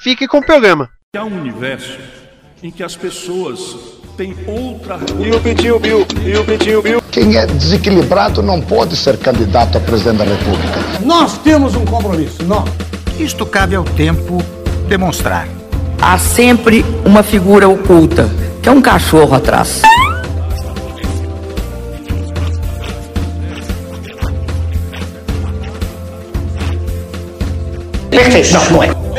fique com o programa. Há um universo em que as pessoas têm outra. E o Pitinho Bill? E o Pitinho Bill? Quem é desequilibrado não pode ser candidato a presidente da República. Nós temos um compromisso, nós. Isto cabe ao tempo demonstrar. Há sempre uma figura oculta, que é um cachorro atrás. Perfeição, não é?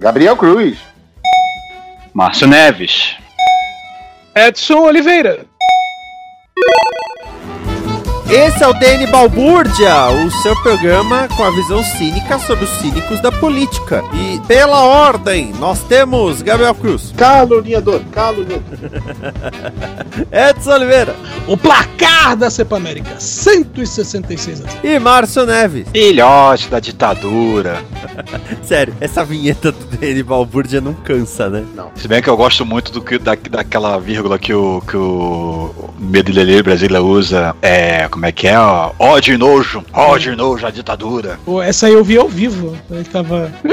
Gabriel Cruz, Márcio Neves, Edson Oliveira. Esse é o DN Balbúrdia, o seu programa com a visão cínica sobre os cínicos da política. E pela ordem, nós temos Gabriel Cruz, caluniador, caluniador. Edson Oliveira, O placar da Cepa América, 166 anos. e Márcio Neves. filhote da ditadura. Sério, essa vinheta do DN Balbúrdia não cansa, né? Se bem que eu gosto muito do que, da, daquela vírgula que o, que o Medilele Brasília usa. É, como é que é? ó? Ódio e nojo. Ódio e nojo, a ditadura. Pô, Essa aí eu vi ao vivo. Ele tava.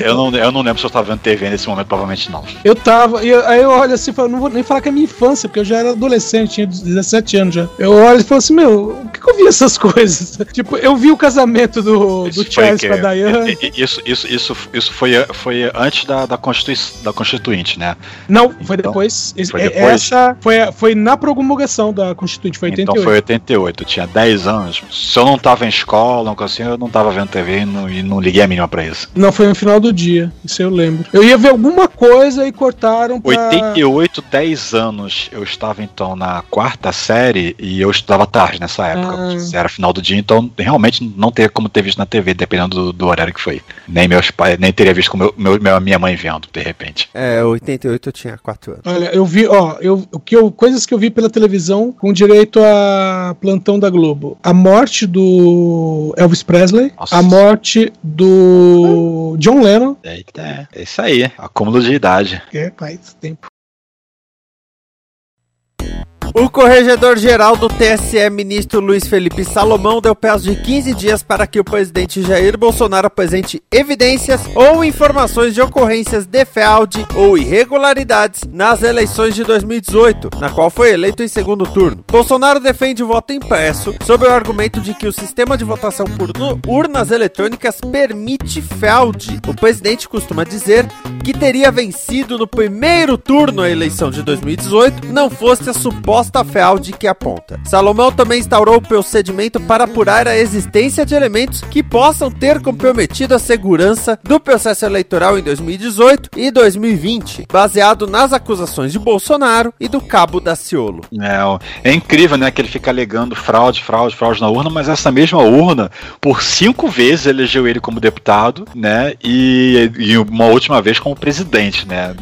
Eu, eu não, eu não lembro se eu estava vendo TV nesse momento, provavelmente não. Eu tava, e eu- aí eu olho assim e falo, não vou nem falar que é minha infância, porque eu já era adolescente, tinha 17 anos já. Eu olho e falo assim, meu, eu vi essas coisas? Tipo, eu vi o casamento do, do Isso Charles que- com a i- Isso, isso, isso, isso foi, foi antes da, da, Constitui da Constituinte, né? Não, foi Então, depois. Foi é- depois? Essa foi, foi na promulgação da Constituinte, foi 88. Então foi 88, eu tinha 10 anos. Se eu não tava em escola, assim, eu não tava vendo TV e não, e não liguei a mínima pra isso. Não, foi no final do dia, isso eu lembro. Eu ia ver alguma coisa e cortaram pra... 88, 10 anos, eu estava então na quarta série e eu estudava tarde nessa época. Ah. Se Era final do dia, então realmente não teria como ter visto na TV, dependendo do, do horário que foi. Nem meus pais, nem teria visto com meu, meu, minha mãe vendo, de repente. É, 88 eu tinha 4 anos. Olha, eu vi, ó, eu, o que eu, coisas que eu vi pela televisão com direito a plantão da Globo. A morte do Elvis Presley, Nossa. a morte do John Lennon, Eita, é isso aí, acúmulo de idade. é faz tempo. O corregedor-geral do TSE, ministro Luiz Felipe Salomão, deu prazo de 15 dias para que o presidente Jair Bolsonaro apresente evidências ou informações de ocorrências de fraude ou irregularidades nas eleições de 2018, na qual foi eleito em segundo turno. Bolsonaro defende o voto impresso sob o argumento de que o sistema de votação por urnas eletrônicas permite fraude. O presidente costuma dizer que teria vencido no primeiro turno a eleição de 2018, não fosse a suposta fraude que aponta. Salomão também instaurou o procedimento para apurar a existência de elementos que possam ter comprometido a segurança do processo eleitoral em 2018 e 2020, baseado nas acusações de Bolsonaro e do cabo Daciolo. É, é incrível, né, que ele fica alegando fraude, fraude, fraude na urna, mas essa mesma urna, por cinco vezes elegeu ele como deputado, né, e, e uma última vez como presidente, né.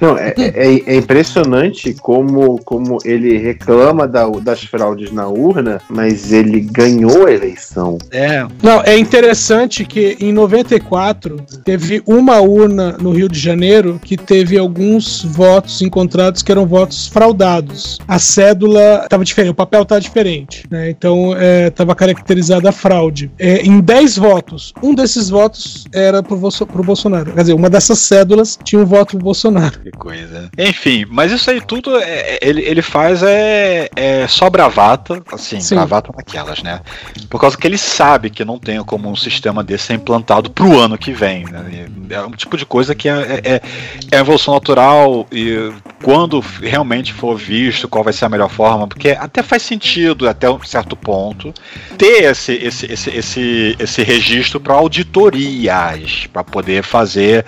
Não, é, é- é impressionante como, como ele reclama da- das fraudes na urna, mas ele ganhou a eleição. É, Não, é interessante que em 94 teve uma urna no Rio de Janeiro que teve alguns votos encontrados que eram votos fraudados. A cédula estava diferente, o papel estava diferente, né? Então estava caracterizada a fraude. É, em 10 votos, um desses votos era pro, Bolso- pro Bolsonaro. Quer dizer, uma dessas cédulas tinha um voto pro Bolsonaro. Que coisa. Enfim, mas isso aí tudo é- ele, ele faz é, é só bravata, assim, Sim. bravata naquelas, né? Por causa que ele sabe que não tem como um sistema desse ser implantado pro ano que vem, né? É um tipo de coisa que é, é, é a evolução natural e quando realmente for visto qual vai ser a melhor forma, porque até faz sentido até um certo ponto ter esse, esse, esse, esse, esse registro para auditorias, para poder fazer,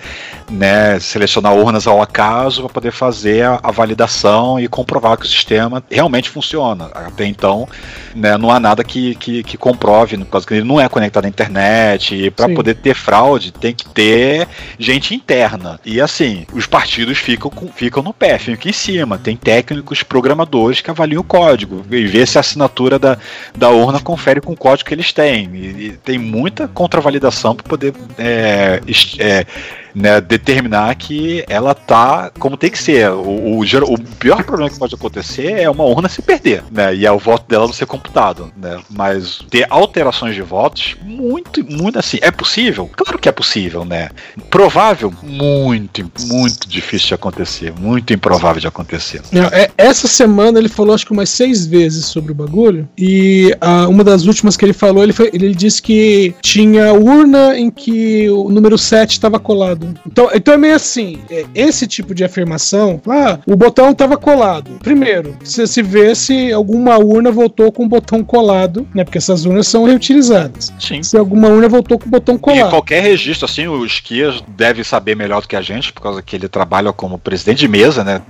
né, selecionar urnas ao acaso, para poder fazer a, a validação e comprovar que o sistema realmente funciona. Até então, né, não há nada que, que, que comprove, por causa que ele não é conectado à internet, e para poder ter fraude tem que ter gente interna. E assim, os partidos ficam, com, ficam no pé, ficam em cima. Tem técnicos, programadores que avaliam o código e vê se a assinatura da, da urna confere com o código que eles têm. E, e tem muita contravalidação para poder é, é, né, determinar que ela tá como tem que ser. O, o, o pior problema que pode acontecer é uma urna se perder, né? E é o voto dela não ser computado, né? Mas ter alterações de votos, muito, muito assim, é possível? Claro que é possível, né? Provável? Muito, muito difícil de acontecer, muito improvável de acontecer. Não, é- essa semana ele falou acho que umas seis vezes sobre o bagulho. E ah, uma das últimas que ele falou, ele, foi- ele disse que tinha urna em que o número 7 estava colado. Então, então é meio assim: é, esse tipo de afirmação, ah, o botão estava colado. Primeiro, você se vê se alguma urna voltou com o botão colado, né? Porque essas urnas são reutilizadas. Sim. Se alguma urna voltou com o botão E colado. qualquer registro, assim, o Esquias deve saber melhor do que a gente, por causa que ele trabalha como presidente de mesa, né?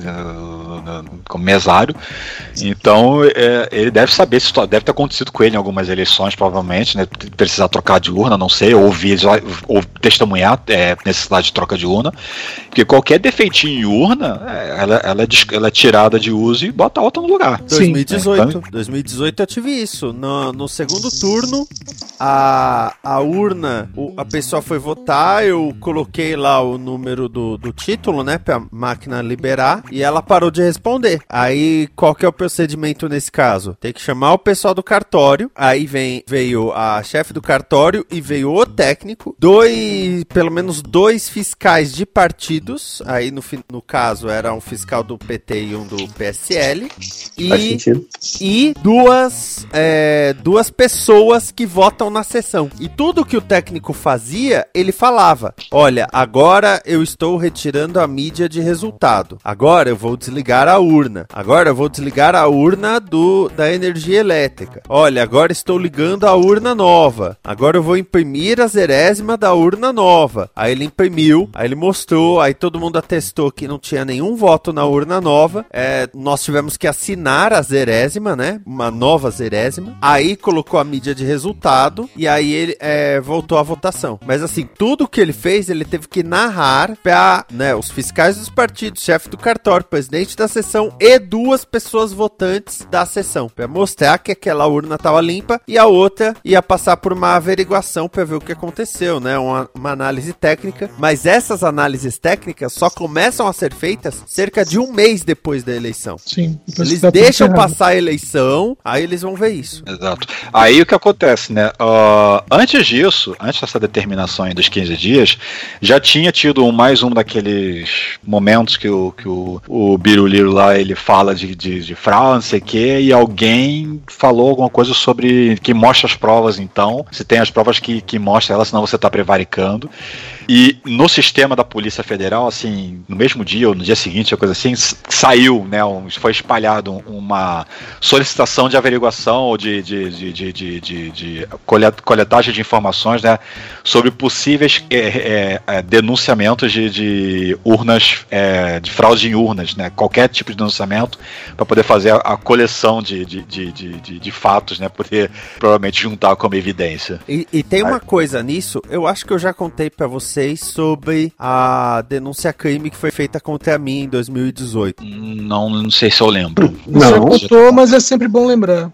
Como mesário. Então, é, ele deve saber se deve ter acontecido com ele em algumas eleições, provavelmente, né? Precisar trocar de urna, não sei, ou ouvir, ou testemunhar é, necessidade de troca de urna. Porque qualquer defeitinho em urna, é, ela, ela, é, ela é tirada de uso e bota a outra no lugar. 2018. Então, 2018 eu tive isso. No, no segundo turno, a, a urna, o- a pessoa foi votar, eu coloquei lá o número do, do título, né, pra máquina liberar, e ela parou de responder. Aí, qual que é o procedimento nesse caso? Tem que chamar o pessoal do cartório, aí vem, veio a chefe do cartório e veio o técnico, dois, pelo menos dois fiscais de partidos, aí no, no caso era um fiscal do PT e um do PSL, e e duas, é, duas pessoas que votam na sessão. E tudo que o técnico fazia, ele falava: Olha, agora eu estou retirando a mídia de resultado. Agora eu vou desligar a urna. Agora eu vou desligar a urna do, da energia elétrica. Olha, agora estou ligando a urna nova. Agora eu vou imprimir a zerésima da urna nova. Aí ele imprimiu, aí ele mostrou, aí todo mundo atestou que não tinha nenhum voto na urna nova. É, nós tivemos que assinar a zerésima, né? Uma nova zerésima. Aí colocou a mídia de resultado e aí ele é, voltou à votação. Mas assim, tudo que ele fez, ele teve que narrar para né, os fiscais dos partidos, chefe do cartório, presidente da sessão e duas pessoas votantes da sessão, para mostrar que aquela urna estava limpa e a outra ia passar por uma averiguação para ver o que aconteceu, né? Uma, uma análise técnica. Mas essas análises técnicas só começam a ser feitas cerca de um mês depois da eleição. Sim. Eles tá deixam passar a eleição, aí eles vão ver isso. Exato. Aí o que acontece, né? Ah, antes disso, antes dessa determinação aí dos 15 dias, já tinha tido um, mais um daqueles momentos que o, que o, o Lá ele fala de, de, de fraude, não sei o quê, e alguém falou alguma coisa sobre que mostra as provas, então. Se tem as provas que, que mostra elas, senão você está prevaricando. E no sistema da Polícia Federal, assim, no mesmo dia ou no dia seguinte, coisa assim, saiu, né? um- foi espalhado uma solicitação de averiguação ou de, de, de, de, de, de- de coletagem de informações, né? Sobre possíveis é, é, é, denunciamentos de, de urnas, é, de fraude em urnas, né? Qualquer tipo de denunciamento para poder fazer a, a coleção de, de, de, de, de- de fatos, né? Poder provavelmente juntar como evidência. E, e tem uma coisa nisso, eu acho que eu já contei pra vocês sobre a denúncia crime que foi feita contra mim em 2018. Não, não sei se eu lembro. Você contou, mas é sempre bom lembrar.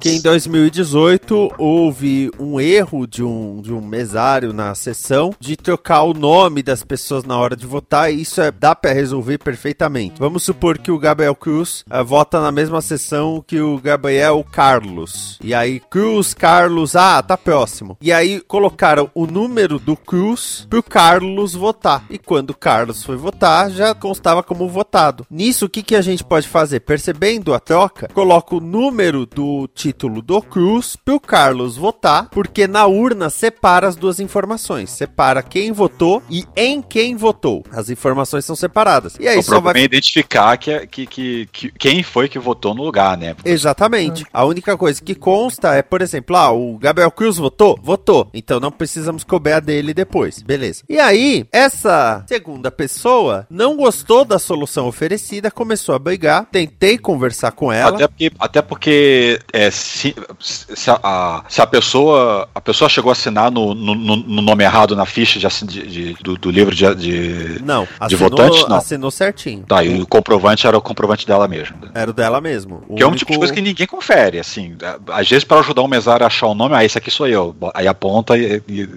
Que em 2018 o houve um erro de um, de um mesário na sessão de trocar o nome das pessoas na hora de votar, e isso é, dá para resolver perfeitamente. Vamos supor que o Gabriel Cruz uh, vota na mesma sessão que o Gabriel Carlos. E aí, Cruz, Carlos, ah, tá próximo. E aí colocaram o número do Cruz pro Carlos votar. E quando o Carlos foi votar, já constava como votado. Nisso, o que, que a gente pode fazer? Percebendo a troca, coloca o número do título do Cruz pro Carlos votar, porque na urna separa as duas informações. Separa quem votou e em quem votou. As informações são separadas. E aí o só vai é identificar que, que, que, que- quem foi que votou no lugar, né? Exatamente. A única coisa que consta é, por exemplo, ah, o Gabriel Cruz votou? Votou. Então não precisamos cobrar dele depois. Beleza. E aí, essa segunda pessoa não gostou da solução oferecida, começou a brigar. Tentei conversar com ela. Até porque, até porque é, se, se, a, se a pessoa a pessoa chegou a assinar no, no, no- no nome errado na ficha de, de- de- do, do livro de, de, Não, de assinou, votante, não. assinou certinho. Tá, e o comprovante era o comprovante dela mesmo. Era o dela mesmo. O Que é um único- tipo de coisa que ninguém confere, assim. Às vezes, para ajudar o mesário a achar o nome, ah, esse aqui sou eu. Aí aponta e, e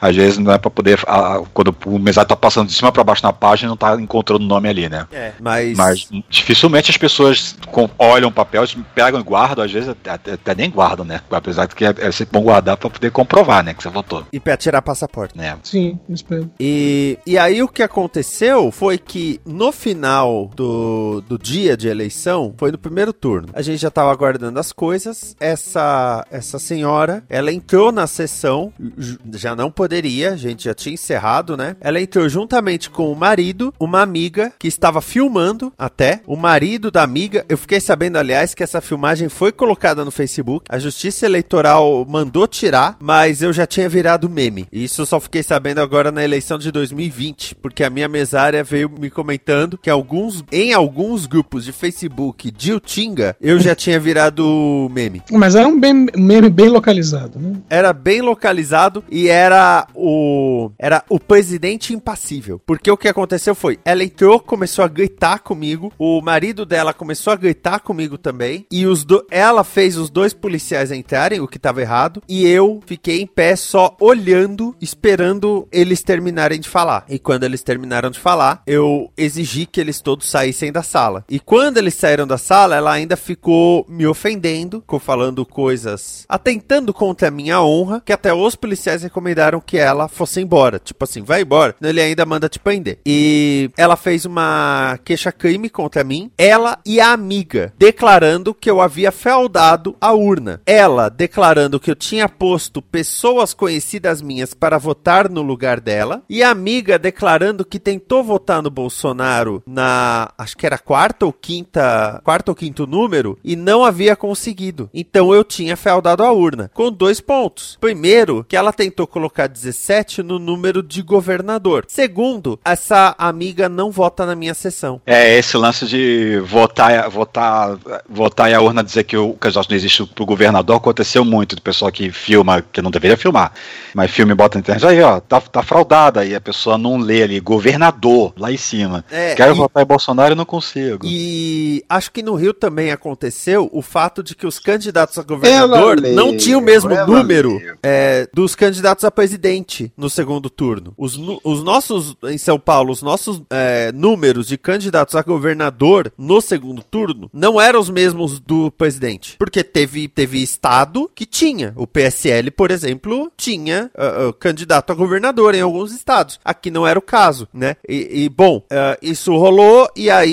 às vezes não é para poder. ah, quando o mesário tá passando de cima para baixo na página, não tá encontrando o nome ali, né? É, mas... Mas dificilmente as pessoas com- olham o papel, pegam e guardam, às vezes até, até- até nem guardam, né? Apesar de que é, é sempre bom guardar para poder comprovar, né? Que você votou. E pra tirar passaporte. Né? Sim, espero. E, e aí o que aconteceu foi que no final do, do dia de eleição, foi no primeiro turno, a gente já tava aguardando as coisas, essa, essa senhora, ela entrou na sessão, já não poderia, a gente já tinha encerrado, né? Ela entrou juntamente com o marido, uma amiga que estava filmando até, o marido da amiga, eu fiquei sabendo, aliás, que essa filmagem foi colocada no Facebook, a Justiça Eleitoral mandou tirar, mas eu já tinha virado meme. Isso eu só fiquei sabendo agora na eleição de 2020, porque a minha mesária veio me comentando que alguns, em alguns grupos de Facebook de Utinga, eu já tinha virado meme. Mas era um bem- meme bem localizado, né? Era bem localizado e era o era o presidente impassível. Porque o que aconteceu foi, ela entrou, começou a gritar comigo, o marido dela começou a gritar comigo também, e os do, ela fez os dois policiais entrarem, o que tava errado, e eu fiquei em pé só olhando, esperando eles terminarem de falar. E quando eles terminaram de falar, eu exigi que eles todos saíssem da sala. E quando eles saíram da sala, ela ainda ficou me ofendendo, ficou falando coisas, atentando contra a minha honra, que até os policiais recomendaram que ela fosse embora. Tipo assim, vai embora, ele ainda manda te prender. E ela fez uma queixa-crime contra mim, ela e a amiga, declarando que eu havia fraudado a urna. Ela declarando que eu tinha posto pessoas conhecidas minhas para votar no lugar dela, e a amiga declarando que tentou votar no Bolsonaro na, acho que era quarta ou quinta, quarto ou quinto número, e não havia conseguido. Então eu tinha fraudado a urna, com dois pontos. Primeiro, que ela tentou colocar 17 no número de governador. Segundo, essa amiga não vota na minha sessão. É, esse lance de votar, votar, votar e a urna dizer que o candidato não existe pro governador aconteceu muito do pessoal que filma, que não deveria filmar, mas filme e bota na internet, aí ó, tá, tá fraudada, e a pessoa não lê ali, governador, lá em cima. É, Quero e- votar em Bolsonaro e não consigo. E acho que no Rio também aconteceu o fato de que os candidatos a governador Ela não tinham o mesmo número é, dos candidatos a presidente no segundo turno. Os, os nossos, em São Paulo, os nossos é, números de candidatos a governador no segundo turno não eram os mesmos do presidente. Porque teve, teve estado que tinha. O PSL, por exemplo, tinha ah, ah, candidato a governador em alguns estados. Aqui não era o caso, né? E, e, bom, ah, isso rolou e aí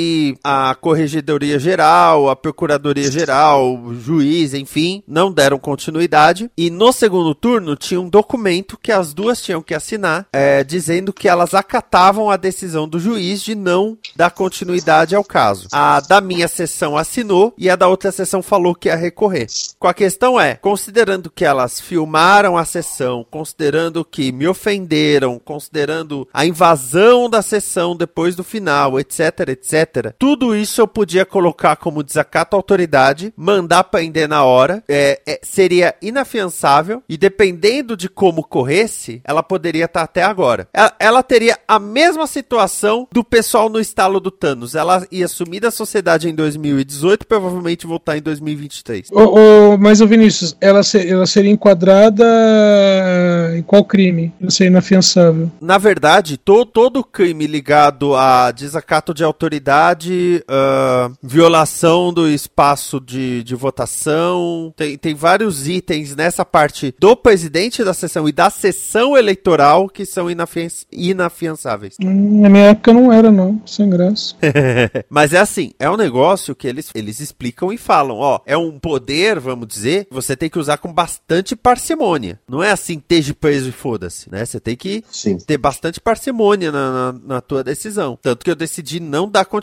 a Corregedoria Geral, a Procuradoria Geral, juiz, enfim, não deram continuidade. E no segundo turno tinha um documento que as duas tinham que assinar, eh, dizendo que elas acatavam a decisão do juiz de não dar continuidade ao caso. A da minha sessão assinou e a da outra sessão falou que ia recorrer. Com a questão é, considerando que elas filmaram a sessão, considerando que me ofenderam, considerando a invasão da sessão depois do final, etc, etc. Tudo isso eu podia colocar como desacato à autoridade, mandar prender na hora, é, é, seria inafiançável e dependendo de como corresse, ela poderia estar até agora. Ela, ela teria a mesma situação do pessoal no estalo do Thanos. Ela ia sumir da sociedade em 2018 provavelmente voltar em 2023. Ô, ô, mas o Vinícius, ela, se- ela seria enquadrada em qual crime? Ela seria inafiançável. Na verdade, to, todo crime ligado a desacato de autoridade, uh, violação do espaço de, de votação, tem, tem vários itens nessa parte do presidente da sessão e da sessão eleitoral que são inafian inafiançáveis. Hum, na minha época não era, não, sem graça. Mas é assim, é um negócio que eles, eles explicam e falam, ó, é um poder, vamos dizer, você tem que usar com bastante parcimônia. Não é assim, esteja preso e foda-se, né? Você tem que Sim. ter bastante parcimônia na, na, na, tua decisão. Tanto que eu decidi não dar continuidade.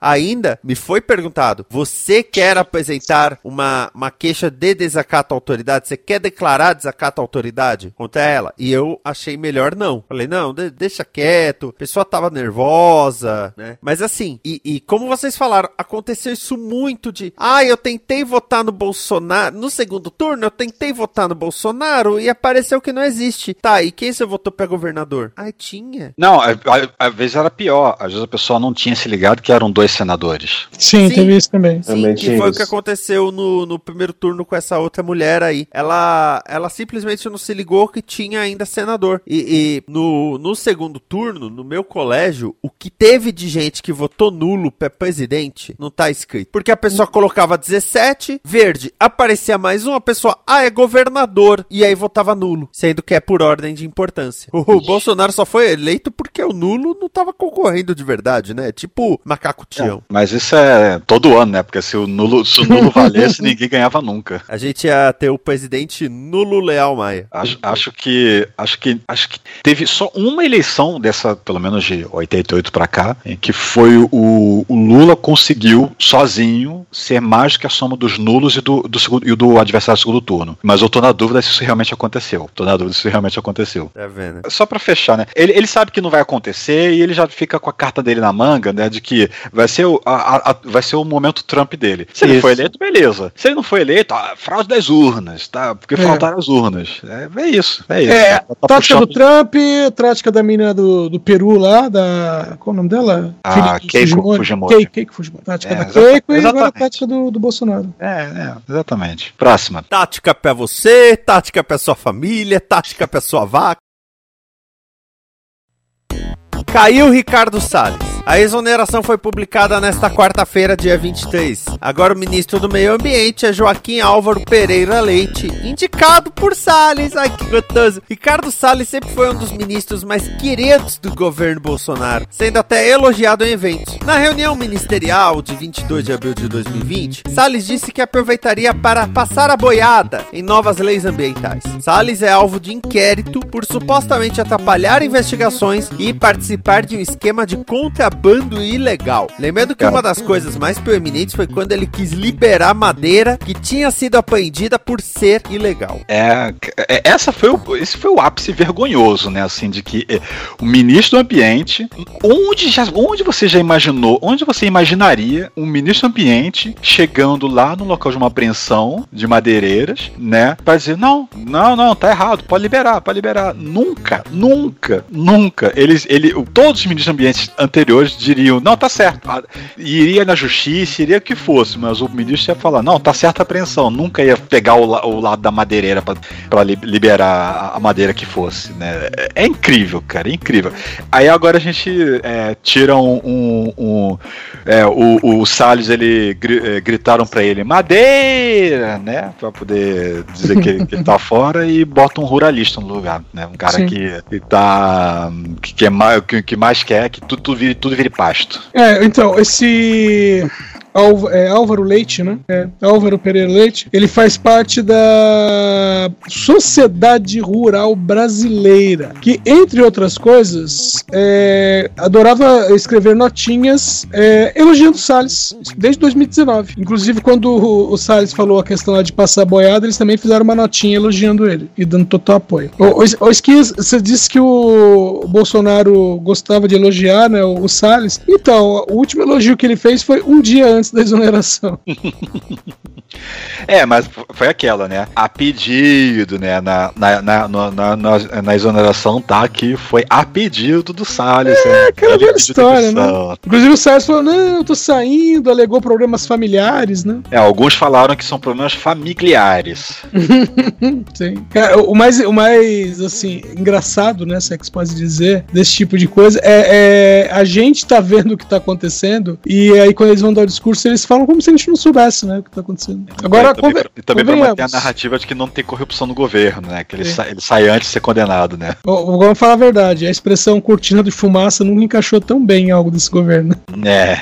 Ainda me foi perguntado: você quer apresentar uma, uma queixa de desacato à autoridade? Você quer declarar desacato à autoridade contra ela? E eu achei melhor não. Falei, não, de, deixa quieto. A pessoa tava nervosa, né? Mas assim, e, e como vocês falaram, aconteceu isso muito de. Ah, eu tentei votar no Bolsonaro. No segundo turno, eu tentei votar no Bolsonaro e apareceu que não existe. Tá, e quem você votou pra governador? Ah, tinha. Não, às vezes era pior. Às vezes a pessoa não tinha se ligado que eram dois senadores. Sim, Sim. teve isso também. Sim, também que foi isso. o que aconteceu no, no primeiro turno com essa outra mulher aí. Ela, ela simplesmente não se ligou que tinha ainda senador. E, e no, no segundo turno, no meu colégio, o que teve de gente que votou nulo pra presidente não tá escrito. Porque a pessoa colocava 17, verde, aparecia mais um, a pessoa, ah, é governador. E aí votava nulo, sendo que é por ordem de importância. O Ixi. Bolsonaro só foi eleito porque o nulo não tava concorrendo de verdade, né? Tipo macaco tião. É, mas isso é todo ano, né? Porque se o nulo, se o nulo valesse, ninguém ganhava nunca. A gente ia ter o presidente nulo Leal Maia. Acho, acho que acho que acho que teve só uma eleição dessa, pelo menos de 88 para cá, em que foi o, o, Lula conseguiu sozinho ser mais que a soma dos nulos e do, do segundo e do adversário do segundo turno. Mas eu tô na dúvida se isso realmente aconteceu. Tô na dúvida se isso realmente aconteceu. É vendo. Só para fechar, né? Ele, ele sabe que não vai acontecer e ele já fica com a carta dele na manga, né? De que vai ser o, a, a, vai ser o momento Trump dele. Se Isso. ele foi eleito, beleza. Se ele não foi eleito, ah, fraude das urnas, tá? Porque é. faltaram as urnas. É, é, isso, é isso. É, tá, tá tática puxando... do Trump, tática da menina do, do Peru lá, da. Qual é o nome dela? Ah, Keiko Fujimori. Keiko, Keiko Fujimori. Tática é, da Keiko e agora a tática do, do Bolsonaro. É, é, exatamente. Próxima. Tática pra você, tática pra sua família, tática pra sua vaca. Caiu Ricardo Salles. A exoneração foi publicada nesta quarta-feira, dia 23. Agora o ministro do Meio Ambiente é Joaquim Álvaro Pereira Leite, indicado por Salles. Ai que gostoso. Ricardo Salles sempre foi um dos ministros mais queridos do governo Bolsonaro, sendo até elogiado em eventos. Na reunião ministerial de 22 de abril de 2020, Salles disse que aproveitaria para passar a boiada em novas leis ambientais. Salles é alvo de inquérito por supostamente atrapalhar investigações e participar de um esquema de contra contrabando ilegal. Lembrando que uma das coisas mais proeminentes foi quando ele quis liberar madeira que tinha sido apreendida por ser ilegal. É, é, essa foi o, esse foi o ápice vergonhoso, né? Assim, de que é, o ministro do ambiente, onde, já, onde você já imaginou, onde você imaginaria um ministro do ambiente chegando lá no local de uma apreensão de madeireiras, né? Pra dizer, não, não, não, tá errado, pode liberar, pode liberar. Nunca, nunca, nunca. Eles, ele, todos os ministros do ambiente anteriores hoje diriam, não, tá certo. Ah, iria na justiça, iria que fosse, mas o ministro ia falar, não, tá certa a apreensão. Nunca ia pegar o, o lado da madeireira para liberar a madeira que fosse, né? É, é, incrível, cara, é incrível. Aí agora a gente é, tira um. um, um é, o, o Salles, ele é, gritaram para ele, madeira, né? Pra poder dizer que, que ele tá fora e bota um ruralista no lugar, né? Um cara que, que tá. Que, que, é mais, que, que mais quer que tudo, tudo vire tudo tudo vire pasto. É, então, esse é, Álvaro Leite, né? É, Álvaro Pereira Leite. Ele faz parte da Sociedade Rural Brasileira, que, entre outras coisas, é, adorava escrever notinhas é, elogiando Salles, desde 2019. Inclusive, quando o, o Salles falou a questão lá de passar boiada, eles também fizeram uma notinha elogiando ele e dando total apoio. O, o, Esquias, você disse que o Bolsonaro gostava de elogiar né, o, o Salles. Então, o último elogio que ele fez foi um dia antes antes da exoneração. É, mas foi aquela, né? A pedido, né? Na, na, na, na, na, na exoneração tá que foi a pedido do Salles. É, né? aquela velha pediu história, né? Inclusive o Salles falou, não, eu tô saindo, alegou problemas familiares, né? É, alguns falaram que são problemas familiares. Sim. Cara, o mais, o mais, assim, engraçado, né, se é que se pode dizer, desse tipo de coisa, é, é a gente tá vendo o que tá acontecendo e aí quando eles vão dar o discurso, eles falam como se a gente não soubesse, né, o que tá acontecendo. Agora, e também, e pra manter a narrativa de que não tem corrupção no governo, né? Que ele, É. sai, ele sai antes de ser condenado, né? Ó, Vamos falar a verdade, a expressão cortina de fumaça nunca encaixou tão bem em algo desse governo. É.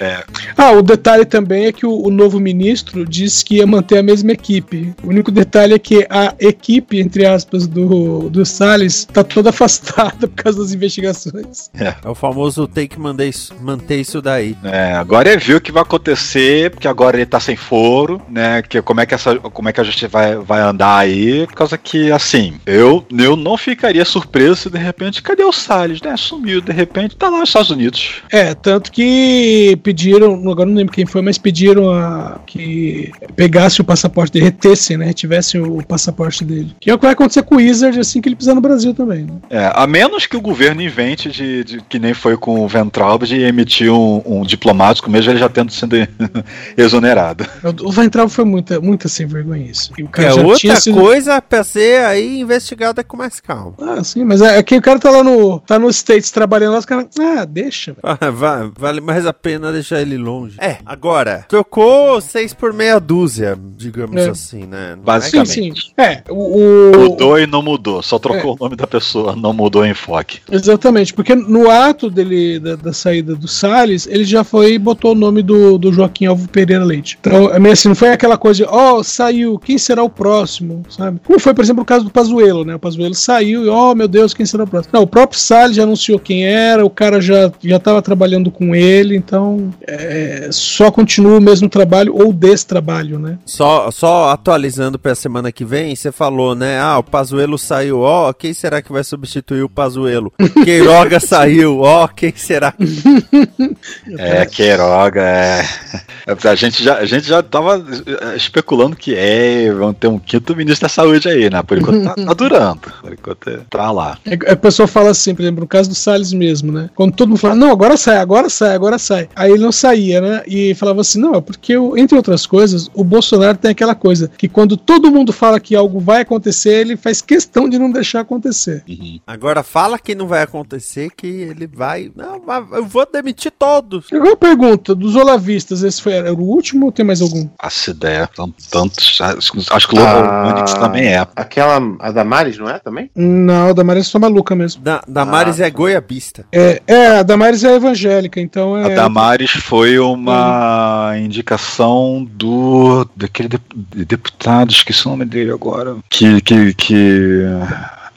é. Ah, o detalhe também é que o, o novo ministro disse que ia manter a mesma equipe. O único detalhe é que a equipe, entre aspas, do, do Salles tá toda afastada por causa das investigações. É. É o famoso tem que manter isso, manter isso daí. É, agora ele viu o que vai acontecer, porque agora ele tá sem foro, né? Que como é que essa, como é que a gente vai, vai andar aí? Por causa que, assim, eu, eu não ficaria surpreso se de repente, cadê o Salles, né? Sumiu, de repente, tá lá nos Estados Unidos. É, tanto que pediram, agora não lembro quem foi, mas pediram a, que pegasse o passaporte dele, retessem, né? Retivessem o passaporte dele. Que é o que vai acontecer com o Wizard assim que ele pisar no Brasil também, né? É, a menos que o governo invente de, de- que nem foi com o Ventralb de emitir um, um diplomático, mesmo ele já tendo sido exonerado. O Ventral foi muita, muita sem vergonhice. E o cara é já outra tinha sido- coisa pra ser aí investigada com mais calma. Ah, sim, mas é, é que o cara tá lá no. tá nos States trabalhando lá, os caras. Ah, deixa. Ah, va- vale mais a pena deixar ele longe. É, agora, trocou seis por meia dúzia, digamos É. assim, né? É Basicamente. Sim, sim. É, o. o- Mudou e não mudou, só trocou o nome da pessoa, não mudou o enfoque. Exatamente, porque no ato dele, da, da saída do Salles, ele já foi e botou o nome do, do Joaquim Alvo Pereira Leite. Então, é meio assim, não foi aquela coisa de, ó, saiu, quem será o próximo, sabe? Como foi, por exemplo, o caso do Pazuello, né? O Pazuello saiu e, ó, meu Deus, quem será o próximo? Não, o próprio Salles já anunciou quem era, o cara já, já tava trabalhando com ele, então é, só continua o mesmo trabalho ou destrabalho, né? Só, só atualizando pra semana que vem, você falou, né? Ah, o Pazuelo saiu, ó, quem será que vai substituir o Pazuelo? Queiroga saiu, ó, quem será que... É, Queiroga, é. A gente já, a gente já tava eh, especulando que é, vão ter um quinto ministro da saúde aí, né? Por enquanto tá, tá durando. Por enquanto tá lá. É, A pessoa fala assim, por exemplo, no caso do Salles mesmo, né? Quando todo mundo fala, não, agora sai, agora sai, agora sai. Aí ele não saía, né? E falava assim, não, é porque, o- entre outras coisas, o Bolsonaro tem aquela coisa, que quando todo mundo fala que algo vai acontecer, ele faz questão de não deixar acontecer. Agora fala que não vai acontecer, que ele vai... Não, mas eu vou demitir todos. Agora pergunta, dos olavistas, esse foi era o último ou tem mais algum? Faço ideia. São tantos. Acho acho que o Ah, também é. Aquela, a Damares, não é também? Não, a Damares é só maluca mesmo. Da, Damares é goiabista. É, é, a Damares é evangélica, então é... A Damares foi uma indicação do. daquele dep- deputado, esqueci o nome dele agora. Que. que, que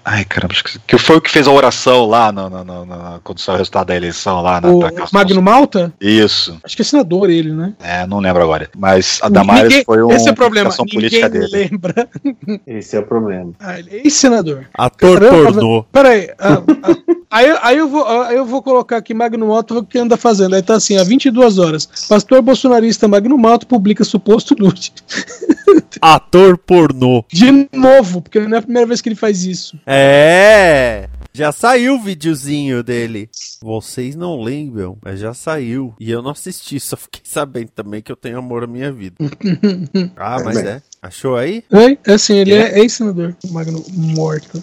ai, caramba, esqueci. Que foi o que fez a oração lá no, no, no- no- quando saiu o resultado da eleição lá na O. Magno Malta? Isso. Acho que é senador ele, né? É, não lembro agora. Mas a Damares Ninguém- foi uma Esse é o problema, indicação ninguém política dele. lembra. Esse é o problema. Ah, ele é ex-senador. Ator Caramba, pornô. Peraí. ah, ah, aí, aí, eu vou, aí eu vou colocar aqui Magno Malta o que anda fazendo. Aí tá assim, há 22 horas. Pastor bolsonarista Magno Malta publica suposto nude. Ator pornô. De novo, porque não é a primeira vez que ele faz isso. É. Já saiu o videozinho dele. Vocês não lembram, mas já saiu. E eu não assisti, só fiquei sabendo também que eu tenho amor à minha vida. Ah, mas é. Achou aí? É, é assim, ele é, ex-senador. Magno Morta.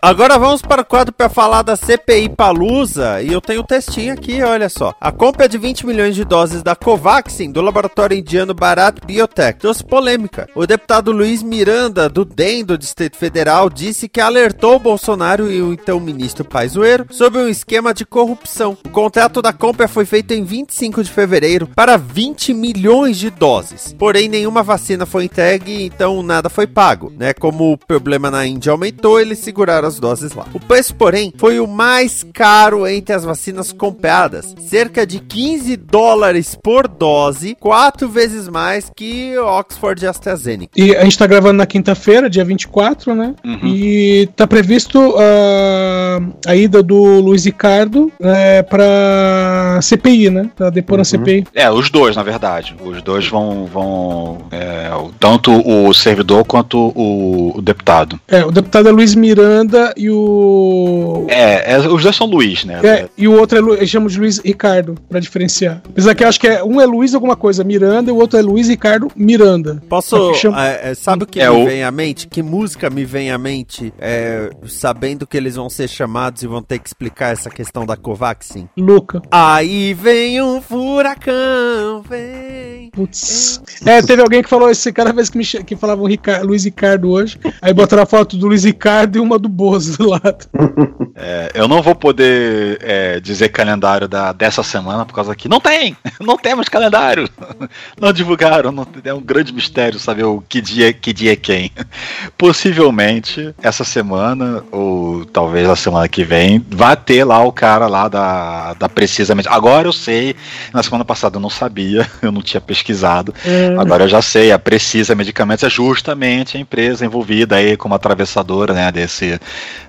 Agora vamos para o quadro para falar da CPI Palusa e eu tenho um textinho aqui, olha só. A compra de 20 milhões de doses da Covaxin do laboratório indiano Bharat Biotech trouxe polêmica. O deputado Luiz Miranda, do DEM do Distrito Federal, disse que alertou Bolsonaro e o então ministro Pazuello sobre um esquema de corrupção. O contrato da compra foi feito em 25 de fevereiro para 20 milhões de doses. Porém, nenhuma vacina foi entregue, então nada foi pago, né? Como o problema na Índia aumentou, eles seguraram as duas doses lá. O preço, porém, foi o mais caro entre as vacinas compradas, cerca de 15 dólares por dose, quatro vezes mais que Oxford e AstraZeneca. E a gente tá gravando na quinta-feira, dia 24, né? Uhum. E tá previsto ah, a ida do Luiz Ricardo é, pra CPI, né? Pra depor na CPI. É, os dois, na verdade. Os dois vão. vão é, tanto o servidor quanto o, o deputado. É, o deputado é Luiz Miranda e o. É, é, os dois são Luiz, né? É, e o outro é Lu... eles chamam de Luiz Ricardo, pra diferenciar. Apesar que eu acho que é, um é Luiz alguma coisa, Miranda, e o outro é Luiz Ricardo Miranda. Posso. Chama- é, é, sabe o que É me o- vem à mente? Que música me vem à mente? É, sabendo que eles vão ser chamados e vão ter que explicar essa questão da Covaxin. Luca. Aí vem um furacão, vem. Putz. É, teve alguém que falou isso cada vez que, me que falava o Rica- Luiz Ricardo hoje. Aí botaram a foto do Luiz Ricardo e uma do Bozo do lado. É, eu não vou poder é, dizer calendário da, dessa semana por causa que não tem! Não temos calendário! Não divulgaram, não- é um grande mistério saber o que dia, que dia é quem. Possivelmente essa semana, ou talvez a semana que vem, vai ter lá o cara lá da, da Precisamente. Agora eu sei, na semana passada eu não sabia, eu não tinha pesquisado. Agora eu já sei, a Precisa Medicamentos é justamente a empresa envolvida aí como atravessadora, né, desse,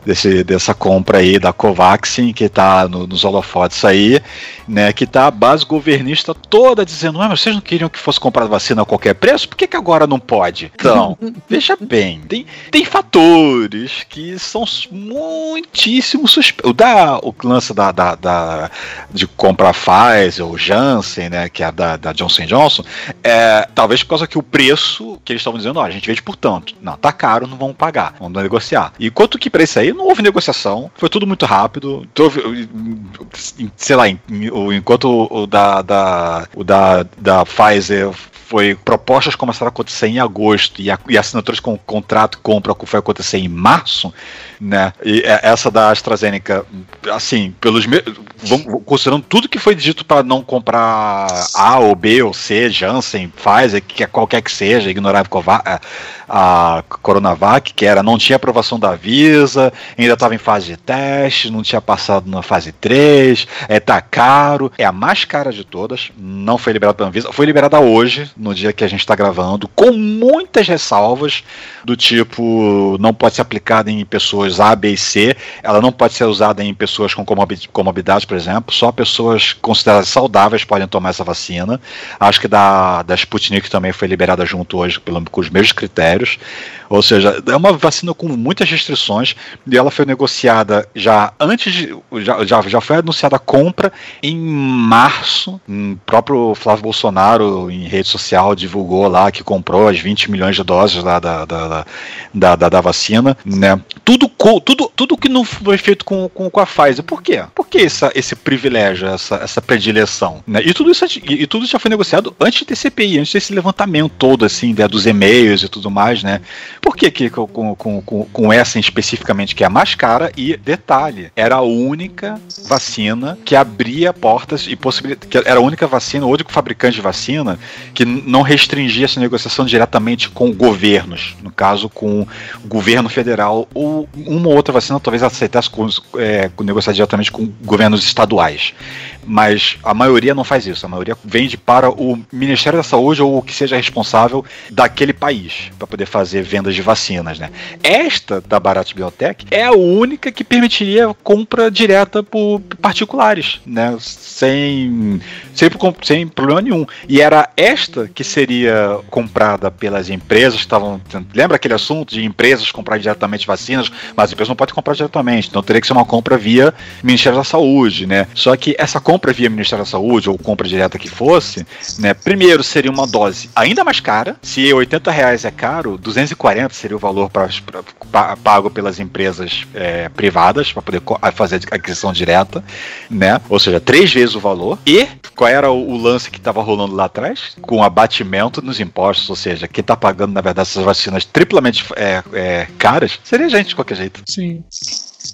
desse, dessa compra aí da Covaxin, que tá no- nos holofotes aí, né, que tá a base governista toda dizendo, ah, mas vocês não queriam que fosse comprada vacina a qualquer preço? Por que, que agora não pode? Então, veja bem, tem, tem fatores que são muitíssimo suspeitos. O, da, o lance da, da, da- de comprar Pfizer ou Janssen, né, que é a da, da Johnson Johnson, é, talvez por causa que o preço que eles estavam dizendo, ó, a gente vende por tanto. Não, tá caro, não vamos pagar, vamos negociar. E quanto que pra isso aí, não houve negociação, foi tudo muito rápido. Houve, sei lá, enquanto o da, da, o da, da Pfizer foi propostas começaram a acontecer em agosto e, a, e assinaturas com contrato compra foi acontecer em março, né? E é- essa da AstraZeneca, assim, pelos me- considerando tudo que foi dito para não comprar A ou B ou C, Janssen, Pfizer, que é qualquer que seja, ignorar a- a Coronavac, que era não tinha aprovação da Visa, ainda estava em fase de teste, não tinha passado na fase 3, é tá caro, é a mais cara de todas, não foi liberada pela Anvisa, foi liberada hoje, no dia que a gente está gravando, com muitas ressalvas do tipo não pode ser aplicada em pessoas A, B e C, ela não pode ser usada em pessoas com comorbi- comorbidade, por exemplo, só pessoas consideradas saudáveis podem tomar essa vacina. Acho que da, da Sputnik também foi liberada junto hoje pelo, com os mesmos critérios. Ou seja, é uma vacina com muitas restrições e ela foi negociada já antes de. Já, já, já foi anunciada a compra em março. O próprio Flávio Bolsonaro, em rede social, divulgou lá que comprou as 20 milhões de doses da, da, da, da, da- vacina. Né? Tudo, tudo, tudo que não foi feito com, com, com a Pfizer. Por quê? Por que essa, esse privilégio, essa, essa predileção? Né? E, tudo isso, e, e tudo isso já foi negociado antes de CPI, antes desse levantamento todo, assim, né, dos e-mails e tudo mais, né? Por que, que com, com, com, com- essa especificamente, que é a mais cara, e detalhe, era a única vacina que abria portas e possibilidade. que era a única vacina, o único fabricante de vacina que não restringia essa negociação diretamente com governos, no caso com o governo federal, ou uma ou outra vacina talvez aceitasse com, é, negociar diretamente com governos estaduais. Mas a maioria não faz isso, a maioria vende para o Ministério da Saúde ou o que seja responsável daquele país para poder fazer vendas de vacinas, né? Esta da Bharat Biotech é a única que permitiria compra direta por particulares, né? Sem, sem, sem problema nenhum. E era esta que seria comprada pelas empresas que estavam. Lembra aquele assunto de empresas comprar diretamente vacinas, mas as empresas não podem comprar diretamente, então teria que ser uma compra via Ministério da Saúde, né? Só que essa compra via Ministério da Saúde ou compra direta que fosse, né? Primeiro seria uma dose ainda mais cara. Se 80 reais é caro, 240 seria o valor pra, pra- pa- pago pelas empresas é, privadas para poder fazer a aquisição direta, né? Ou seja, três vezes o valor. E qual era o, o lance que estava rolando lá atrás? Com abatimento nos impostos, ou seja, quem está pagando, na verdade, essas vacinas triplamente é, é, caras seria gente de qualquer jeito. Sim.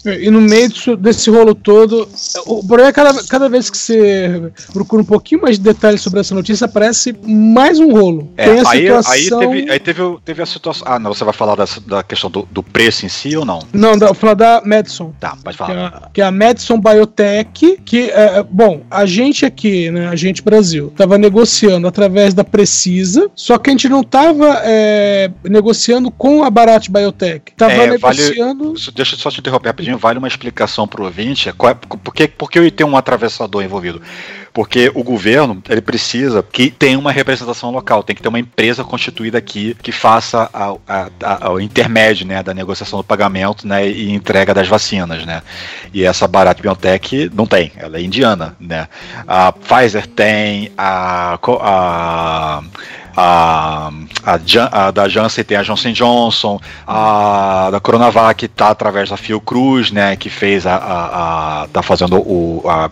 E no meio disso, desse rolo todo, o problema é cada, cada vez que você procura um pouquinho mais de detalhes sobre essa notícia, aparece mais um rolo. É, Tem a aí, situação. aí, teve, aí teve, teve a situação. Ah, não, você vai falar da, da questão do, do preço em si ou não? Não, vou falar da Madison. Tá, pode Que é, falar. a, que é a Madison Biotech, que, é, é, bom, a gente aqui, né, a gente Brasil, tava negociando através da Precisa, só que a gente não tava é, negociando com a Barat Biotech. Tava É, vale- negociando... Isso, Deixa eu só te interromper rapidinho, vale uma explicação pro ouvinte. Qual é, por, que, por que ter um atravessador envolvido? Porque o governo, ele precisa que tenha uma representação local, tem que ter uma empresa constituída aqui que faça o intermédio né, da negociação do pagamento né, e entrega das vacinas. Né? E essa Bharat Biotech não tem, ela é indiana. Né? A Pfizer tem, a, a a, a, Jan- a da Janssen tem a Johnson Johnson, a da Coronavac tá através da Fiocruz, né, que fez a, a, a- tá fazendo o a,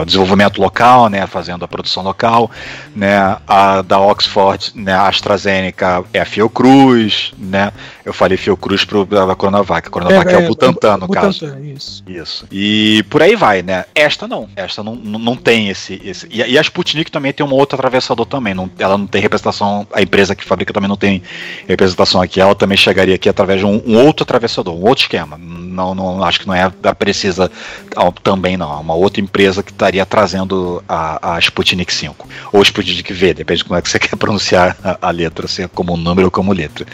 a desenvolvimento local, né, fazendo a produção local, né, a da Oxford, né, a AstraZeneca é a Fiocruz, né, eu falei Fiocruz pro da Coronavac, a Coronavac é, o Butantan no caso. Butantan, isso. Isso. E por aí vai, né? Esta não. Esta não, não, não tem esse. esse. E, a- e a Sputnik também tem um outro atravessador também. Não, ela não tem representação. A empresa que fabrica também não tem representação aqui. Ela também chegaria aqui através de um, um outro atravessador, um outro esquema. Não, não acho que não é da Precisa ah, também, não. É uma outra empresa que estaria trazendo a, a Sputnik 5. Ou Sputnik V, depende de como é que você quer pronunciar a, a letra, se é como número ou como letra.